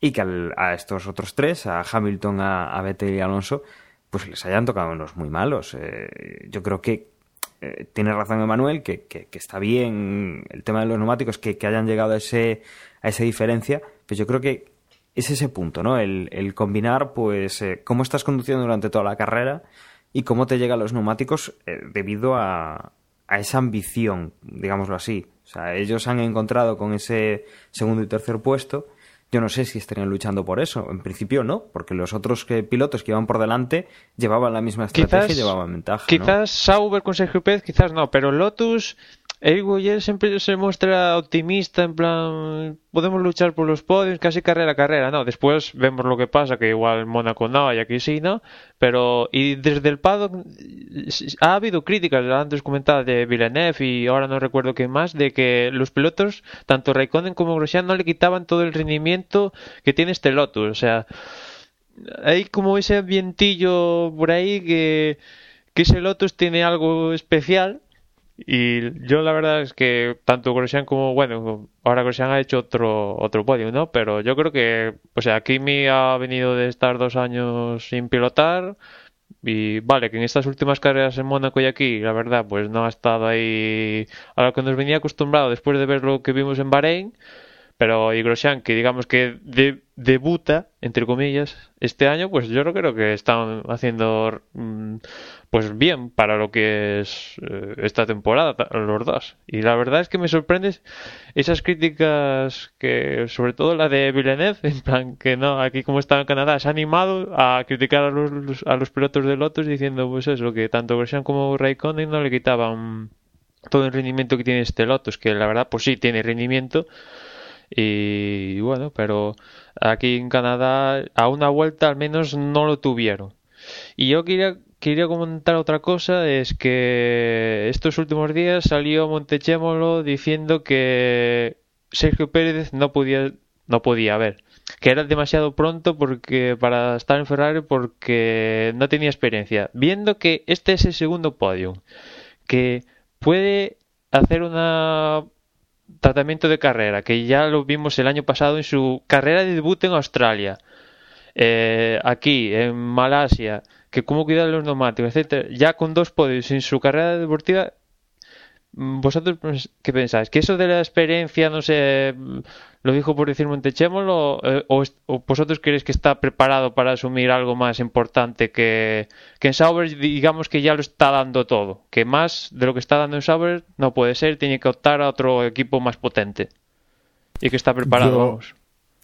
y que a estos otros tres, a Hamilton, a, Vettel y Alonso, pues les hayan tocado unos muy malos. Eh, yo creo que eh, razón Emanuel, que, que, está bien el tema de los neumáticos, que, hayan llegado a, ese, a esa diferencia, pues yo creo que es ese punto, ¿no? El, el combinar, pues, eh, cómo estás conduciendo durante toda la carrera y cómo te llegan los neumáticos debido a, a esa ambición, digámoslo así. O sea, ellos han encontrado con ese segundo y tercer puesto yo no sé si estarían luchando por eso. En principio no, porque los otros pilotos que iban por delante llevaban la misma estrategia y llevaban ventaja. Quizás Sauber con Sergio Pérez, quizás no, pero Lotus Boyer siempre se muestra optimista, en plan, podemos luchar por los podios, casi carrera a carrera, ¿no? Después vemos lo que pasa, que igual Mónaco no, y aquí sí, ¿no? Pero, y desde el paddock ha habido críticas, antes comentaba de Villeneuve y ahora no recuerdo qué más, de que los pilotos, tanto Raikkonen como Grosjean, no le quitaban todo el rendimiento que tiene este Lotus, o sea, hay como ese vientillo por ahí que, que ese Lotus tiene algo especial y yo la verdad es que tanto Grosjean como, bueno, ahora Grosjean ha hecho otro, otro podio, ¿no? Pero yo creo que, o sea, Kimi ha venido de estar dos años sin pilotar y vale, que en estas últimas carreras en Mónaco y aquí, la verdad, pues no ha estado ahí a lo que nos venía acostumbrado después de ver lo que vimos en Bahrein. Pero y Grosjean, que digamos que debuta, entre comillas, este año, pues yo creo que están haciendo mm, pues bien para lo que es eh, esta temporada, los dos. Y la verdad es que me sorprende esas críticas que, sobre todo la de Villeneuve, <laughs> en plan que no, aquí como está en Canadá, se ha animado a criticar a los, a los pilotos de Lotus diciendo pues eso, que tanto Grosjean como Raikkonen no le quitaban todo el rendimiento que tiene este Lotus, que la verdad pues sí tiene rendimiento, y bueno, pero aquí en Canadá a una vuelta al menos no lo tuvieron. Y yo quería, quería comentar otra cosa, es que estos últimos días salió Montechémolo diciendo que Sergio Pérez no podía, no podía ver, que era demasiado pronto porque para estar en Ferrari porque no tenía experiencia. Viendo que este es el segundo podio, que puede hacer una tratamiento de carrera, que ya lo vimos el año pasado en su carrera de debut en Australia, eh, aquí en Malasia, que cómo cuidar los neumáticos, etcétera, ya con dos podios en su carrera deportiva, ¿vosotros qué pensáis? ¿Que eso de la experiencia, no sé, lo dijo por decir Montechémolo eh, o, vosotros creéis que está preparado para asumir algo más importante que, que en Sauber digamos que ya lo está dando todo que más de lo que está dando en Sauber no puede ser tiene que optar a otro equipo más potente y que está preparado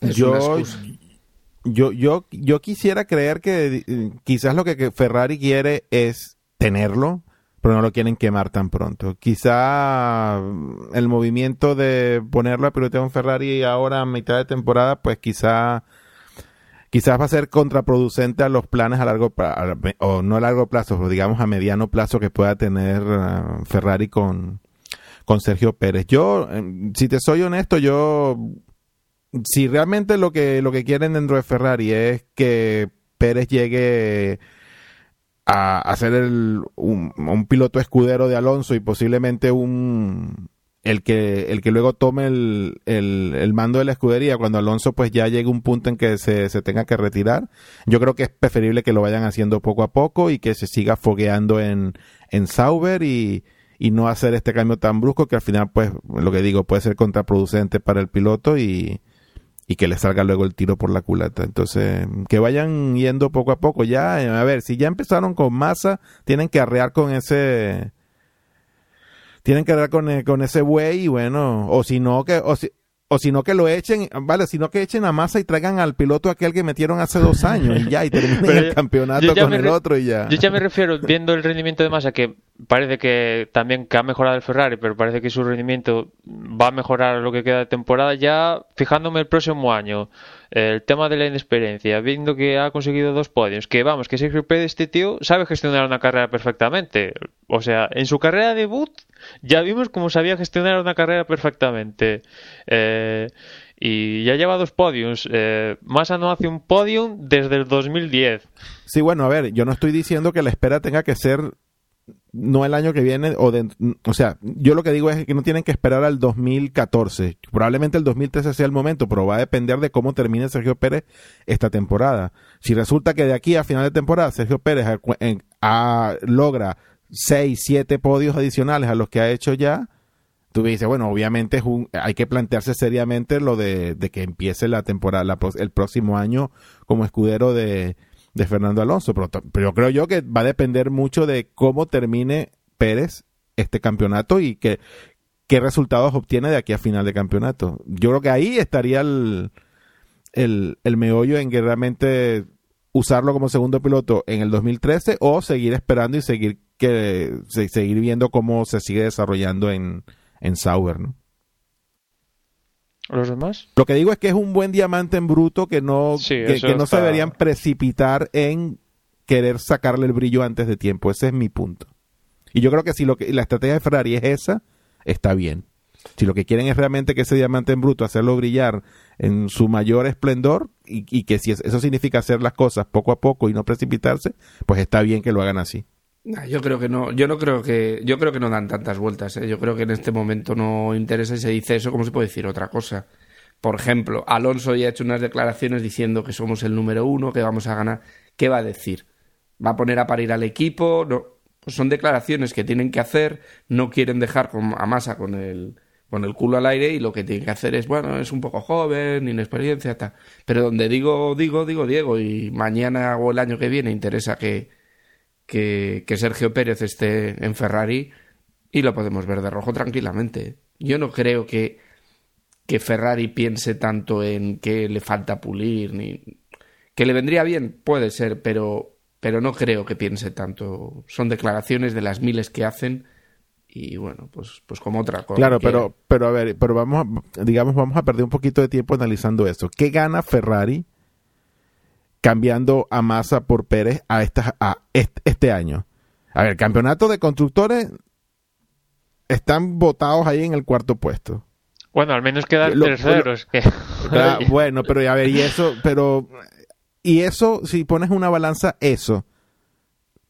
yo, yo, yo, yo, quisiera creer que eh, quizás lo que Ferrari quiere es tenerlo pero no lo quieren quemar tan pronto. Quizá mm, el movimiento de ponerlo a pilotear un Ferrari ahora a mitad de temporada, pues quizá quizás va a ser contraproducente a los planes a largo plazo, o no a largo plazo, pero digamos a mediano plazo que pueda tener uh, Ferrari con, con Sergio Pérez. Yo, em, si te soy honesto, yo, si realmente lo que, lo que quieren dentro de Ferrari es que Pérez llegue a, hacer el, un, piloto escudero de Alonso y posiblemente un el que el que luego tome el, el, mando de la escudería cuando Alonso pues ya llegue un punto en que se, se, tenga que retirar yo creo que es preferible que lo vayan haciendo poco a poco y que se siga fogueando en, en Sauber y, y no hacer este cambio tan brusco que al final pues lo que digo puede ser contraproducente para el piloto y, y que le salga luego el tiro por la culata. Entonces, que vayan yendo poco a poco. Ya, eh, a ver, si ya empezaron con masa, tienen que arrear con ese. Tienen que arrear con, eh, con ese buey y bueno, o si no, que. O si, o si no que lo echen, vale, sino que echen a masa y traigan al piloto aquel que metieron hace dos años y ya, y terminen el campeonato con el otro y ya. Yo ya me refiero, viendo el rendimiento de masa, que parece que también que ha mejorado el Ferrari, pero parece que su rendimiento va a mejorar lo que queda de temporada, ya fijándome el próximo año, el tema de la inexperiencia, viendo que ha conseguido dos podios, que vamos, que Sergio Pérez, este tío, sabe gestionar una carrera perfectamente. O sea, en su carrera de debut ya vimos cómo sabía gestionar una carrera perfectamente. Eh, y ya lleva dos podios. Eh, Massa no hace un podium desde el 2010. Sí, bueno, a ver, yo no estoy diciendo que la espera tenga que ser no el año que viene, o, de, o sea, yo lo que digo es que no tienen que esperar al 2014. Probablemente el 2013 sea el momento, pero va a depender de cómo termine Sergio Pérez esta temporada. Si resulta que de aquí a final de temporada Sergio Pérez logra 6, 7 podios adicionales a los que ha hecho ya, tú dices, bueno, obviamente es un, hay que plantearse seriamente lo de, que empiece la temporada, el próximo año como escudero de, de Fernando Alonso, pero, pero creo yo que va a depender mucho de cómo termine Pérez este campeonato y que, qué resultados obtiene de aquí a final de campeonato. Yo creo que ahí estaría el, el, el meollo en que realmente usarlo como segundo piloto en el 2013 o seguir esperando y seguir que seguir viendo cómo se sigue desarrollando en, en Sauber, ¿no? ¿Los demás? Lo que digo es que es un buen diamante en bruto que no, Sí, que, no se deberían precipitar en querer sacarle el brillo antes de tiempo. Ese es mi punto. Y yo creo que si lo que la estrategia de Ferrari es esa, está bien. Si lo que quieren es realmente que ese diamante en bruto hacerlo brillar en su mayor esplendor y, y que si es- eso significa hacer las cosas poco a poco y no precipitarse, pues está bien que lo hagan así. Yo creo que no, yo no creo que, yo creo que no dan tantas vueltas. ¿eh? Yo creo que en este momento no interesa y se dice eso como se puede decir otra cosa. Por ejemplo, Alonso ya ha hecho unas declaraciones diciendo que somos el número uno, que vamos a ganar. ¿Qué va a decir? ¿Va a poner a parir al equipo? No. Pues son declaraciones que tienen que hacer, no quieren dejar a masa con el, con el culo al aire y lo que tienen que hacer es, bueno, es un poco joven, inexperiencia, tal. Pero donde digo, digo, digo Diego y mañana o el año que viene interesa que, que, que Sergio Pérez esté en Ferrari y lo podemos ver de rojo tranquilamente. Yo no creo que, que Ferrari piense tanto en que le falta pulir, ni que le vendría bien, puede ser, pero, pero no creo que piense tanto. Son declaraciones de las miles que hacen y bueno, pues, pues como otra cosa. Claro, pero, pero a ver, pero vamos a, digamos, vamos a perder un poquito de tiempo analizando esto. ¿Qué gana Ferrari cambiando a Massa por Pérez a, esta, a este, este año? A ver, el campeonato de constructores están votados ahí en el cuarto puesto. Bueno, al menos quedan Lo- terceros. que- <laughs> bueno, pero a ver, y eso, pero y eso, si pones una balanza, eso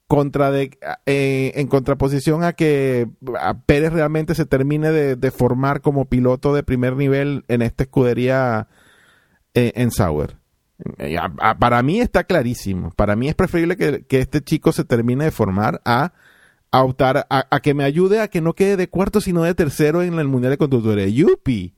contra de eh, en contraposición a que a Pérez realmente se termine de, de formar como piloto de primer nivel en esta escudería eh, en Sauer. Eh, para mí está clarísimo. Para mí es preferible que, este chico se termine de formar a, a optar a, que me ayude a que no quede de cuarto sino de tercero en el mundial de constructores. ¡Yupi!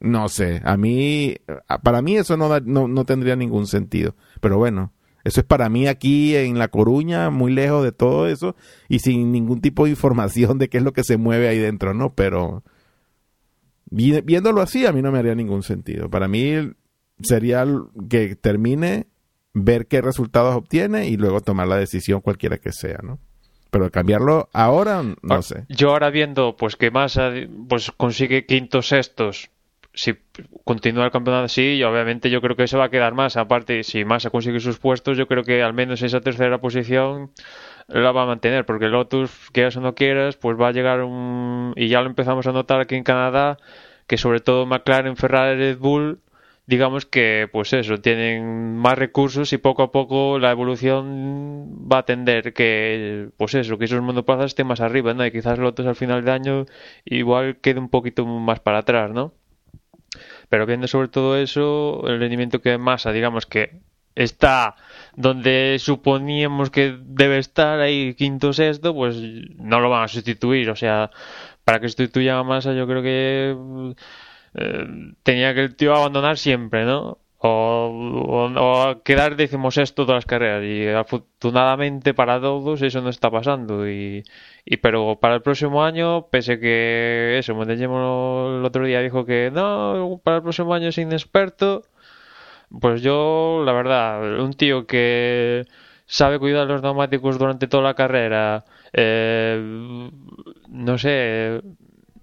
No sé, a mí, para mí eso no, no, tendría ningún sentido. Pero bueno, eso es para mí aquí en La Coruña, muy lejos de todo eso y sin ningún tipo de información de qué es lo que se mueve ahí dentro, ¿no? Pero vi- viéndolo así, a mí no me haría ningún sentido. Para mí sería que termine, ver qué resultados obtiene y luego tomar la decisión cualquiera que sea, ¿no? Pero cambiarlo ahora, no Ah, sé. Yo ahora viendo pues que Massa pues consigue quintos sextos si continúa el campeonato así y obviamente yo creo que eso va a quedar más aparte si Massa consigue sus puestos yo creo que al menos esa tercera posición la va a mantener porque Lotus quieras o no quieras pues va a llegar un y ya lo empezamos a notar aquí en Canadá que sobre todo McLaren, Ferrari, Red Bull digamos que pues eso tienen más recursos y poco a poco la evolución va a tender que pues eso que esos monoplazas estén más arriba no y quizás Lotus al final de año igual quede un poquito más para atrás no pero viendo sobre todo eso el rendimiento que Massa digamos que está donde suponíamos que debe estar ahí quinto sexto pues no lo van a sustituir. O sea para que sustituyan a Massa yo creo que eh, tenía que el tío abandonar siempre, ¿no? O, o, o quedar decimosexto todas las carreras. Y afortunadamente para todos eso no está pasando. Y, pero para el próximo año pese que eso Montellemo el otro día dijo que no para el próximo año es inexperto. Pues yo la verdad un tío que sabe cuidar los neumáticos durante toda la carrera eh, no sé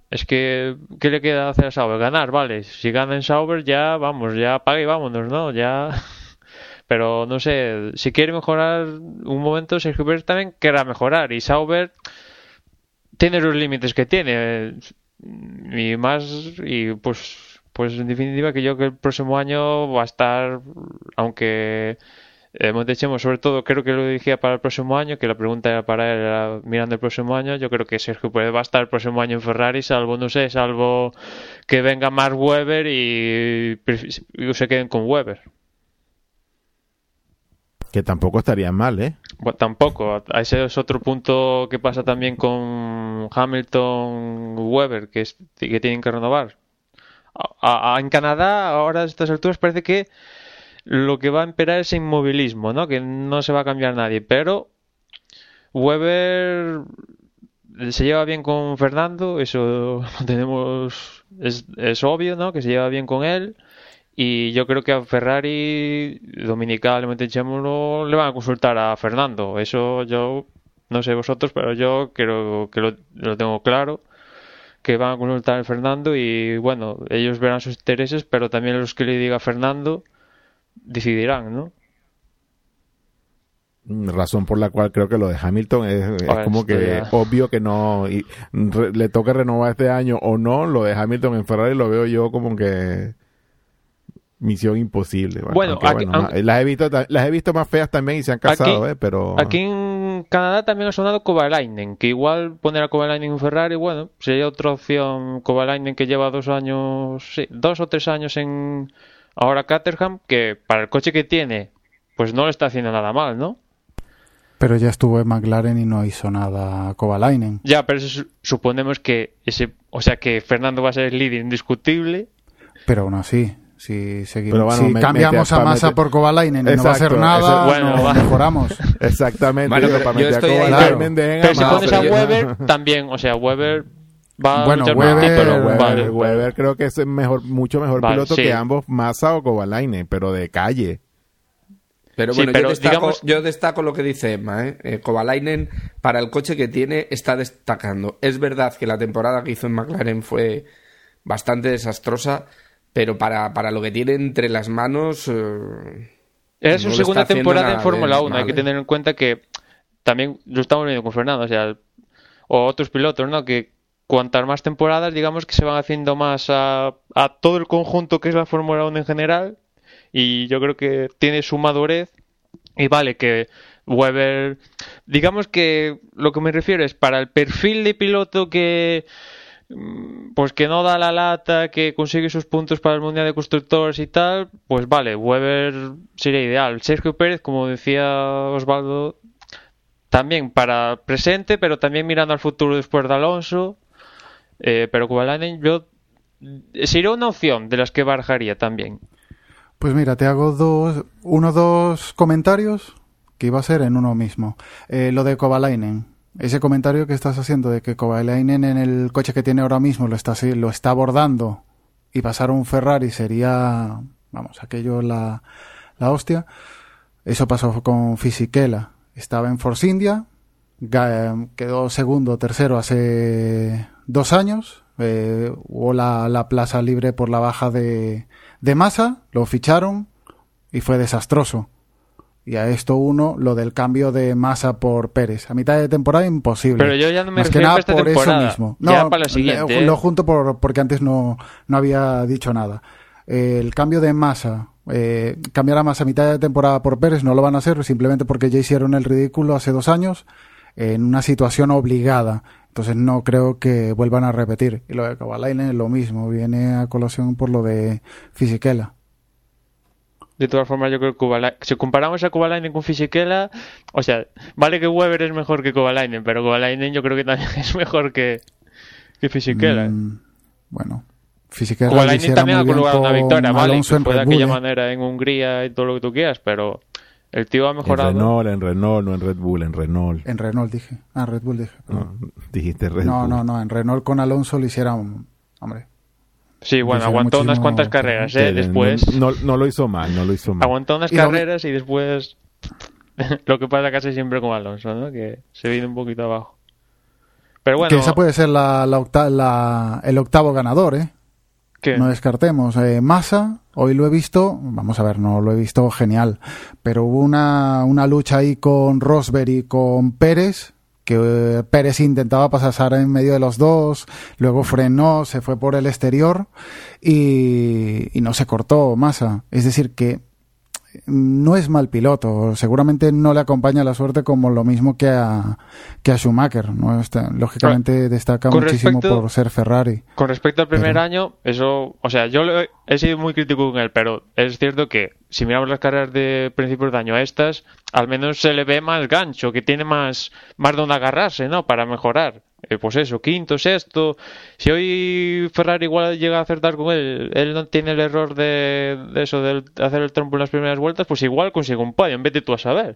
es que, ¿qué le queda hacer a Sauber? Ganar, vale. Si gana en Sauber, ya vamos, ya paga y vámonos, ¿no? Ya. <laughs> Pero no sé, si quiere mejorar un momento, Sergio Pérez también querrá mejorar. Y Sauber tiene los límites que tiene. Y más, y pues, pues en definitiva, que yo que el próximo año va a estar, aunque Montechemo, sobre todo, creo que lo dije para el próximo año, que la pregunta era para él, era mirando el próximo año. Yo creo que Sergio Pérez va a estar el próximo año en Ferrari, salvo, no sé, salvo que venga Mark Webber y, y se queden con Webber. Que tampoco estaría mal, ¿eh? Bueno, tampoco. Ese es otro punto que pasa también con Hamilton Webber, que, es, que tienen que renovar. A, a, en Canadá, ahora a estas alturas, parece que lo que va a imperar es inmovilismo, ¿no? Que no se va a cambiar nadie. Pero Weber se lleva bien con Fernando, eso tenemos es, es, obvio, ¿no? Que se lleva bien con él. Y yo creo que a Ferrari, Dominical, Montechemolo, le van a consultar a Fernando. Eso yo no sé vosotros, pero yo creo que lo, lo tengo claro que van a consultar a Fernando y bueno, ellos verán sus intereses, pero también los que le diga Fernando decidirán, ¿no? Razón por la cual creo que lo de Hamilton es, es Joder, como que ya- obvio que no y re- le toca renovar este año o no. Lo de Hamilton en Ferrari lo veo yo como que misión imposible. Bueno, aunque, aquí- bueno, aunque- las he visto las he visto más feas también y se han casado, Aquí- eh, pero Aquí en Canadá también ha sonado Kovalainen, que igual poner a Kovalainen en Ferrari, bueno, sería otra opción. Kovalainen que lleva dos años, sí, dos o tres años en ahora Caterham, que para el coche que tiene, pues no le está haciendo nada mal, ¿no? Pero ya estuvo en McLaren y no hizo nada Kovalainen. Ya, pero eso su- suponemos que ese, o sea, que Fernando va a ser el líder indiscutible. Pero aún así, si seguimos, bueno, si me- cambiamos a mete- por Kovalainen y no va a hacer nada, eso- bueno, no mejoramos. <laughs> exactamente Bueno, pero para yo meter a ahí, claro. Pero si pones a Weber, también, o sea, Weber va Bueno, a Weber- título, Weber, vale. Weber creo que es mejor, mucho mejor Vale, piloto sí. que ambos, Massa o Kovalainen, pero de calle. Pero Sí, bueno, pero yo, destaco, digamos- yo destaco lo que dice Emma. ¿eh? Eh, Kovalainen, para el coche que tiene, está destacando. Es verdad que la temporada que hizo en McLaren fue bastante desastrosa, pero para, para lo que tiene entre las manos. eh, Es su no le segunda temporada en Fórmula bien, 1. Hay que tener en cuenta que también lo estamos viendo con Fernando, o sea, o otros pilotos, ¿no? Que cuantas más temporadas, digamos que se van haciendo más a, todo el conjunto que es la Fórmula 1 en general. Y yo creo que tiene su madurez. Y vale, que Weber. Digamos que lo que me refiero es para el perfil de piloto que mm, pues que no da la lata, que consigue sus puntos para el Mundial de Constructores y tal, pues vale, Weber sería ideal. Sergio Pérez, como decía Osvaldo, también para presente, pero también mirando al futuro después de Alonso. Eh, pero Kovalainen yo sería una opción de las que barajaría también. Pues mira, te hago dos, uno dos comentarios que iba a ser en uno mismo. Eh, lo de Kovalainen. Ese comentario que estás haciendo de que Kovalainen en el coche que tiene ahora mismo lo está, lo está abordando y pasar un Ferrari sería, vamos, aquello la, la hostia. Eso pasó con Fisichella. Estaba en Force India, ga- quedó segundo tercero hace dos años. Eh, hubo la, la plaza libre por la baja de, de masa, lo ficharon y fue desastroso. Y a esto uno, lo del cambio de masa por Pérez. A mitad de temporada imposible. Pero yo ya no me Más que nada esta por temporada, eso mismo. ya No, para la siguiente, le- ¿eh? lo junto por, porque antes no, no había dicho nada. Eh, el cambio de masa, eh, cambiar a masa a mitad de temporada por Pérez no lo van a hacer simplemente porque ya hicieron el ridículo hace dos años en una situación obligada. Entonces no creo que vuelvan a repetir. Y lo de Kovalainen es lo mismo, viene a colación por lo de Fisichella. De todas formas, yo creo que si comparamos a Kovalainen con Fisichella, o sea, vale que Weber es mejor que Kovalainen, pero Kovalainen yo creo que también <laughs> es mejor que, que Fisichella. Mm, bueno, Fisichella hiciera también ha colgado una victoria, vale, fue de aquella manera en Hungría y todo lo que tú quieras, pero el tío ha En. Renault, en Renault, no en Red Bull, en Renault. En Renault dije. Ah, Red Bull dije. No, dijiste Red No, Bull. no, no, en Renault con Alonso le hicieron, hombre, Sí, bueno, aguantó unas cuantas carreras, ¿eh? no- Después No, no lo hizo mal, no lo hizo mal. aguantó unas Y carreras y después <laughs> lo que pasa casi siempre con Alonso, ¿no? Que se viene un poquito abajo. Pero bueno, que esa puede ser la, la octa- la- el octavo ganador, ¿eh? ¿qué? No descartemos. Eh, Massa, hoy lo he visto, vamos a ver, no lo he visto genial, pero hubo una, una lucha ahí con Rosberg y con Pérez, que eh, Pérez intentaba pasar en medio de los dos, luego frenó, se fue por el exterior y, y no se cortó Massa. Es decir, que no es mal piloto, seguramente no le acompaña la suerte como lo mismo que a, que a Schumacher, ¿no? Este, lógicamente destaca Con muchísimo respecto- por ser Ferrari. Con respecto al primer Pero- año, eso, o sea, yo lo he, sido muy crítico con él, pero es cierto que si miramos las carreras de principios de año a estas, al menos se le ve más gancho, que tiene más, más donde agarrarse, ¿no? Para mejorar. Eh, pues eso, quinto, sexto. Si hoy Ferrari igual llega a acertar con él, él no tiene el error de, de eso, de hacer el trompo en las primeras vueltas, pues igual consigue un podio, en vez de tú a saber.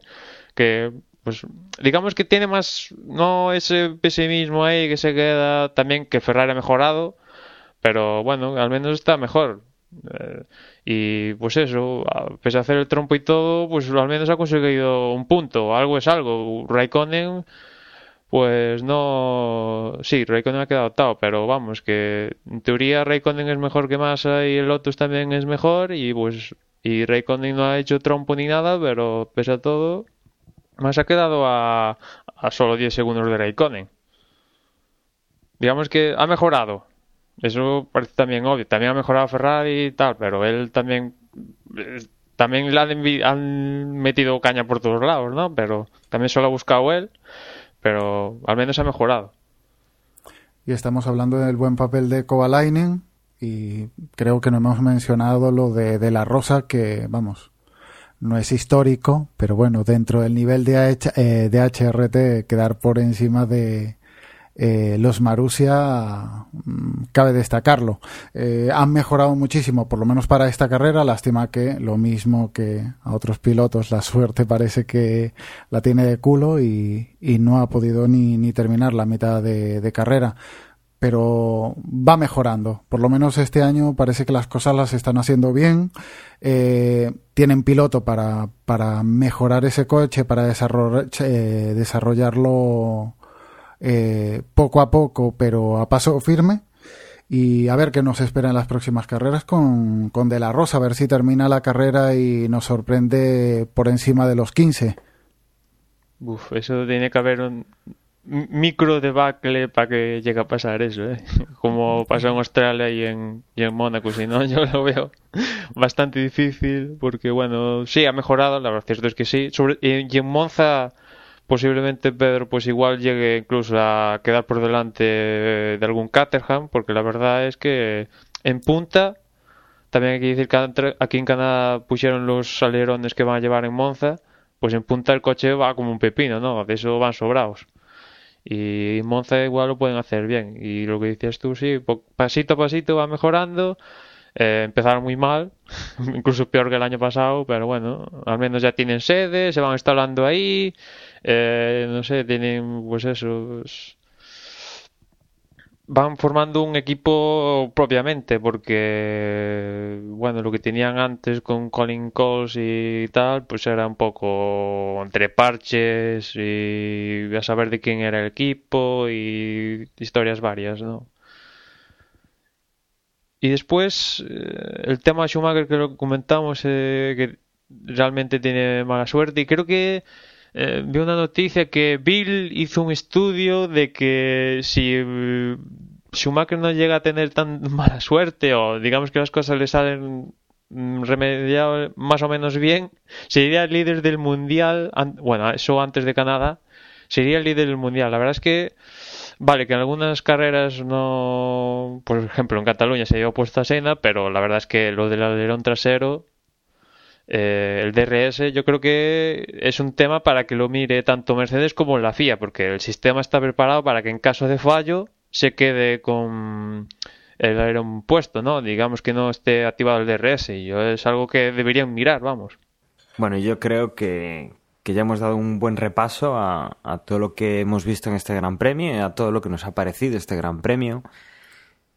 Que, pues, digamos que tiene más, no ese pesimismo ahí que se queda también que Ferrari ha mejorado, pero bueno, al menos está mejor. Eh, y pues eso, pese a hacer el trompo y todo, pues al menos ha conseguido un punto. Algo es algo. Raikkonen, pues no. Sí, Raikkonen ha quedado octavo, pero vamos, que en teoría Raikkonen es mejor que Massa y el Lotus también es mejor, y pues. Y Raikkonen no ha hecho trompo ni nada, pero pese a todo, Massa ha quedado a, a solo 10 segundos de Raikkonen. Digamos que ha mejorado. Eso parece también obvio. También ha mejorado Ferrari y tal, pero él también. eh, También le han, metido caña por todos lados, ¿no? Pero también solo ha buscado él, pero al menos ha mejorado. Y estamos hablando del buen papel de Kovalainen y creo que no hemos mencionado lo de, de la Rosa que, vamos, no es histórico, pero bueno, dentro del nivel de, eh, de HRT quedar por encima de eh, los Marussia mm, cabe destacarlo. Eh, han mejorado muchísimo, por lo menos para esta carrera. Lástima que lo mismo que a otros pilotos, la suerte parece que la tiene de culo y, no ha podido ni, terminar la mitad de, carrera. Pero va mejorando. Por lo menos este año parece que las cosas las están haciendo bien. Eh, tienen piloto para, mejorar ese coche, para desarrollar, desarrollarlo eh, poco a poco, pero a paso firme. Y a ver qué nos espera en las próximas carreras con, con De La Rosa, a ver si termina la carrera y nos sorprende por encima de los 15. Uf, eso tiene que haber un micro debacle para que llegue a pasar eso, ¿eh? <laughs> Como pasó en Australia y en, y en Mónaco, si no, <laughs> yo lo veo bastante difícil, porque bueno, sí, ha mejorado, la verdad es que sí. Sobre, y en Monza, posiblemente Pedro, pues igual llegue incluso a quedar por delante de algún Caterham, porque la verdad es que en punta, también hay que decir que aquí en Canadá pusieron los alerones que van a llevar en Monza, pues en punta el coche va como un pepino, ¿no? De eso van sobrados. Y Monza igual lo pueden hacer bien. Y lo que decías tú, sí, pasito a pasito va mejorando. Eh, empezaron muy mal, <laughs> incluso peor que el año pasado, pero bueno, al menos ya tienen sede, se van instalando ahí. eh, no sé, tienen, pues eso. es- Van formando un equipo propiamente, porque, bueno, lo que tenían antes con Colin Coles y tal, pues era un poco entre parches y a saber de quién era el equipo y historias varias, ¿no? Y después, eh, el tema de Schumacher que lo comentamos, eh, que realmente tiene mala suerte. Y creo que eh, vi una noticia que Bill hizo un estudio de que si eh, Schumacher no llega a tener tan <laughs> mala suerte, o digamos que las cosas le salen mm, remediado más o menos bien, sería el líder del mundial. Bueno, eso antes de Canadá. Sería el líder del mundial. La verdad es que Vale, que en algunas carreras no. Por ejemplo, en Cataluña se llevó puesta Senna, pero la verdad es que lo del alerón trasero, eh, el DRS, yo creo que es un tema para que lo mire tanto Mercedes como la FIA, porque el sistema está preparado para que en caso de fallo se quede con el alerón puesto, ¿no? Digamos que no esté activado el DRS, y yo es algo que deberían mirar, vamos. Bueno, yo creo que, que ya hemos dado un buen repaso a, todo lo que hemos visto en este Gran Premio a todo lo que nos ha parecido este Gran Premio.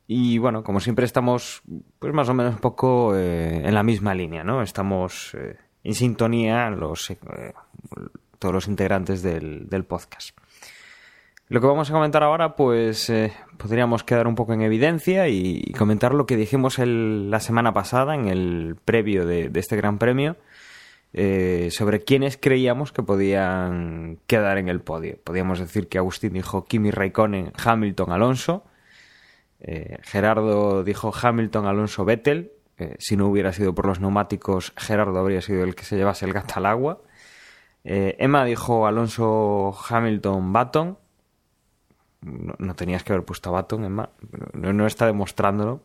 Y bueno, como siempre estamos pues más o menos un poco eh, en la misma línea, ¿no? Estamos eh, en sintonía los, eh, todos los integrantes del, del podcast. Lo que vamos a comentar ahora, pues eh, podríamos quedar un poco en evidencia y, comentar lo que dijimos el- la semana pasada en el previo de este Gran Premio eh, sobre quiénes creíamos que podían quedar en el podio. Podríamos decir que Agustín dijo Kimi Raikkonen, Hamilton, Alonso. Eh, Gerardo dijo Hamilton, Alonso, Vettel. Eh, si no hubiera sido por los neumáticos, Gerardo habría sido el que se llevase el gato al agua. Emma dijo Alonso, Hamilton, Baton. No, no tenías que haber puesto a Baton, Emma. No, no está demostrándolo.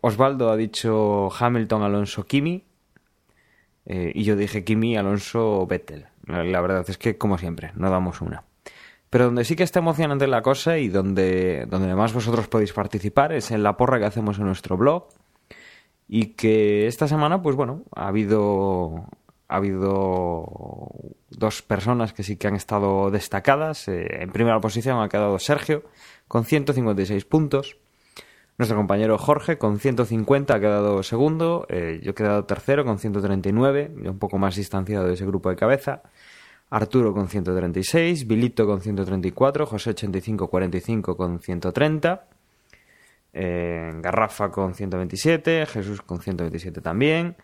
Osvaldo ha dicho Hamilton, Alonso, Kimi. Eh, y yo dije Kimi, Alonso, Vettel. La, verdad es que, como siempre, no damos una. Pero donde sí que está emocionante la cosa y donde, donde además vosotros podéis participar es en la porra que hacemos en nuestro blog. Y que esta semana, pues bueno, ha habido, ha habido dos personas que sí que han estado destacadas. Eh, en primera posición ha quedado Sergio con 156 puntos. Nuestro compañero Jorge con 150 ha quedado segundo. Eh, yo he quedado tercero con 139, ya un poco más distanciado de ese grupo de cabeza. Arturo con 136, Vilito con 134, José 8545 con 130, eh, Garrafa con 127, Jesús con 127 también,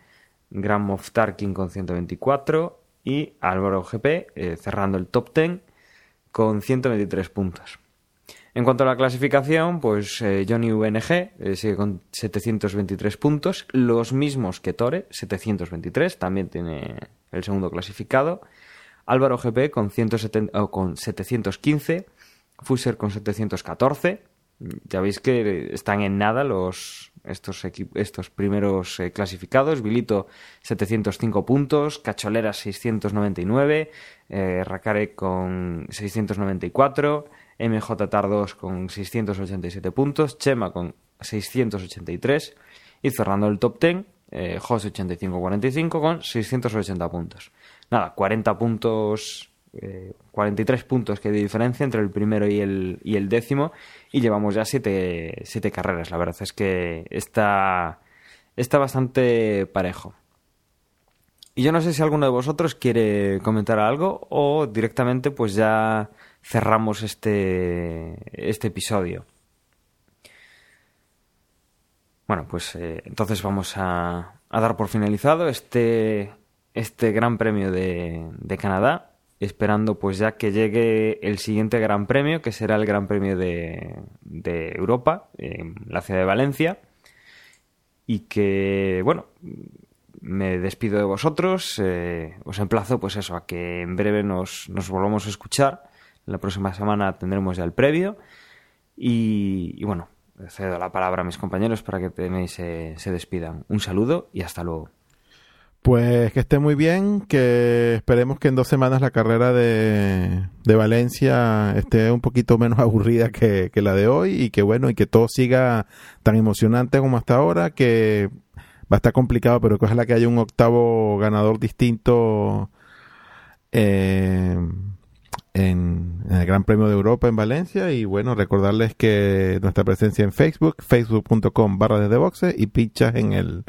Gran Moff Tarkin con 124 y Álvaro GP eh, cerrando el top 10 con 123 puntos. En cuanto a la clasificación, pues eh, Johnny VNG eh, sigue con 723 puntos, los mismos que Tore, 723, también tiene el segundo clasificado. Álvaro GP con, 170, oh, con 715, Fuser con 714. Ya veis que están en nada los estos, estos primeros eh, clasificados. Vilito 705 puntos, Cacholera 699, eh, Racare con 694, MJ Tardos con 687 puntos, Chema con 683 y cerrando el top 10, eh, Jos 8545 con 680 puntos nada, 40 puntos, 43 eh, puntos que de diferencia entre el primero y el, y el décimo y llevamos ya 7 siete, carreras. La verdad es que está, está bastante parejo. Y yo no sé si alguno de vosotros quiere comentar algo o directamente pues ya cerramos este, este episodio. Bueno, pues eh, entonces vamos a, a dar por finalizado este este Gran Premio de, Canadá, esperando pues ya que llegue el siguiente Gran Premio, que será el Gran Premio de, Europa, en la ciudad de Valencia, y que, bueno, me despido de vosotros, eh, os emplazo pues eso, a que en breve nos, nos volvamos a escuchar, la próxima semana tendremos ya el previo, y, bueno, cedo la palabra a mis compañeros para que tenéis, se despidan. Un saludo y hasta luego. Pues que esté muy bien, que esperemos que en dos semanas la carrera de, de Valencia esté un poquito menos <laughs> aburrida que, que, la de hoy y que bueno, y que todo siga tan emocionante como hasta ahora, que va a estar complicado, pero que ojalá que haya un octavo ganador distinto eh, en, el Gran Premio de Europa en Valencia y bueno, recordarles que nuestra presencia en Facebook, facebook.com barra desde boxe y pinchas en el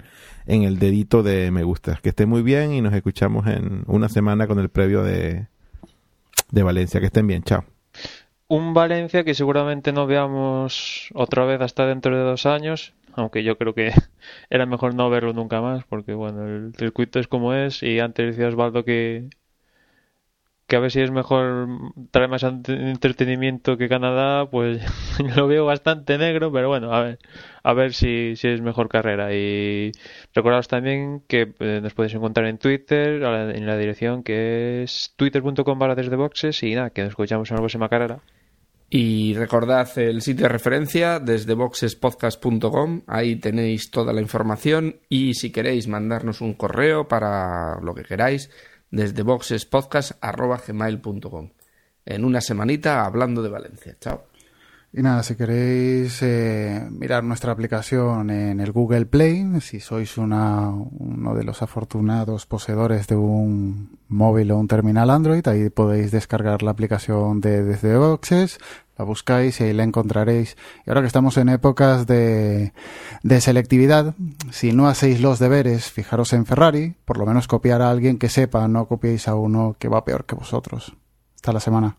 en el dedito de me gusta. Que esté muy bien y nos escuchamos en una semana con el previo de, de Valencia. Que estén bien, chao. Un Valencia que seguramente no veamos otra vez hasta dentro de dos años, aunque yo creo que <laughs> era mejor no verlo nunca más, porque bueno, el circuito es como es y antes decía Osvaldo que que a ver si es mejor trae más entretenimiento que Canadá, pues <laughs> lo veo bastante negro, pero bueno, a ver, a ver si, si es mejor carrera. Y recordaros también que eh, nos podéis encontrar en Twitter, en la dirección que es twitter.com barra desde boxes y nada, que nos escuchamos en la próxima carrera. Y recordad el sitio de referencia desde boxespodcast.com, ahí tenéis toda la información y si queréis mandarnos un correo para lo que queráis, desde boxespodcast.gmail.com. En una semanita hablando de Valencia. Chao. Y nada, si queréis eh, mirar nuestra aplicación en el Google Play, si sois uno de los afortunados poseedores de un móvil o un terminal Android, ahí podéis descargar la aplicación de Desde Boxes, la buscáis y ahí la encontraréis. Y ahora que estamos en épocas de, de selectividad, si no hacéis los deberes, fijaros en Ferrari, por lo menos copiar a alguien que sepa, no copiéis a uno que va peor que vosotros. Hasta la semana.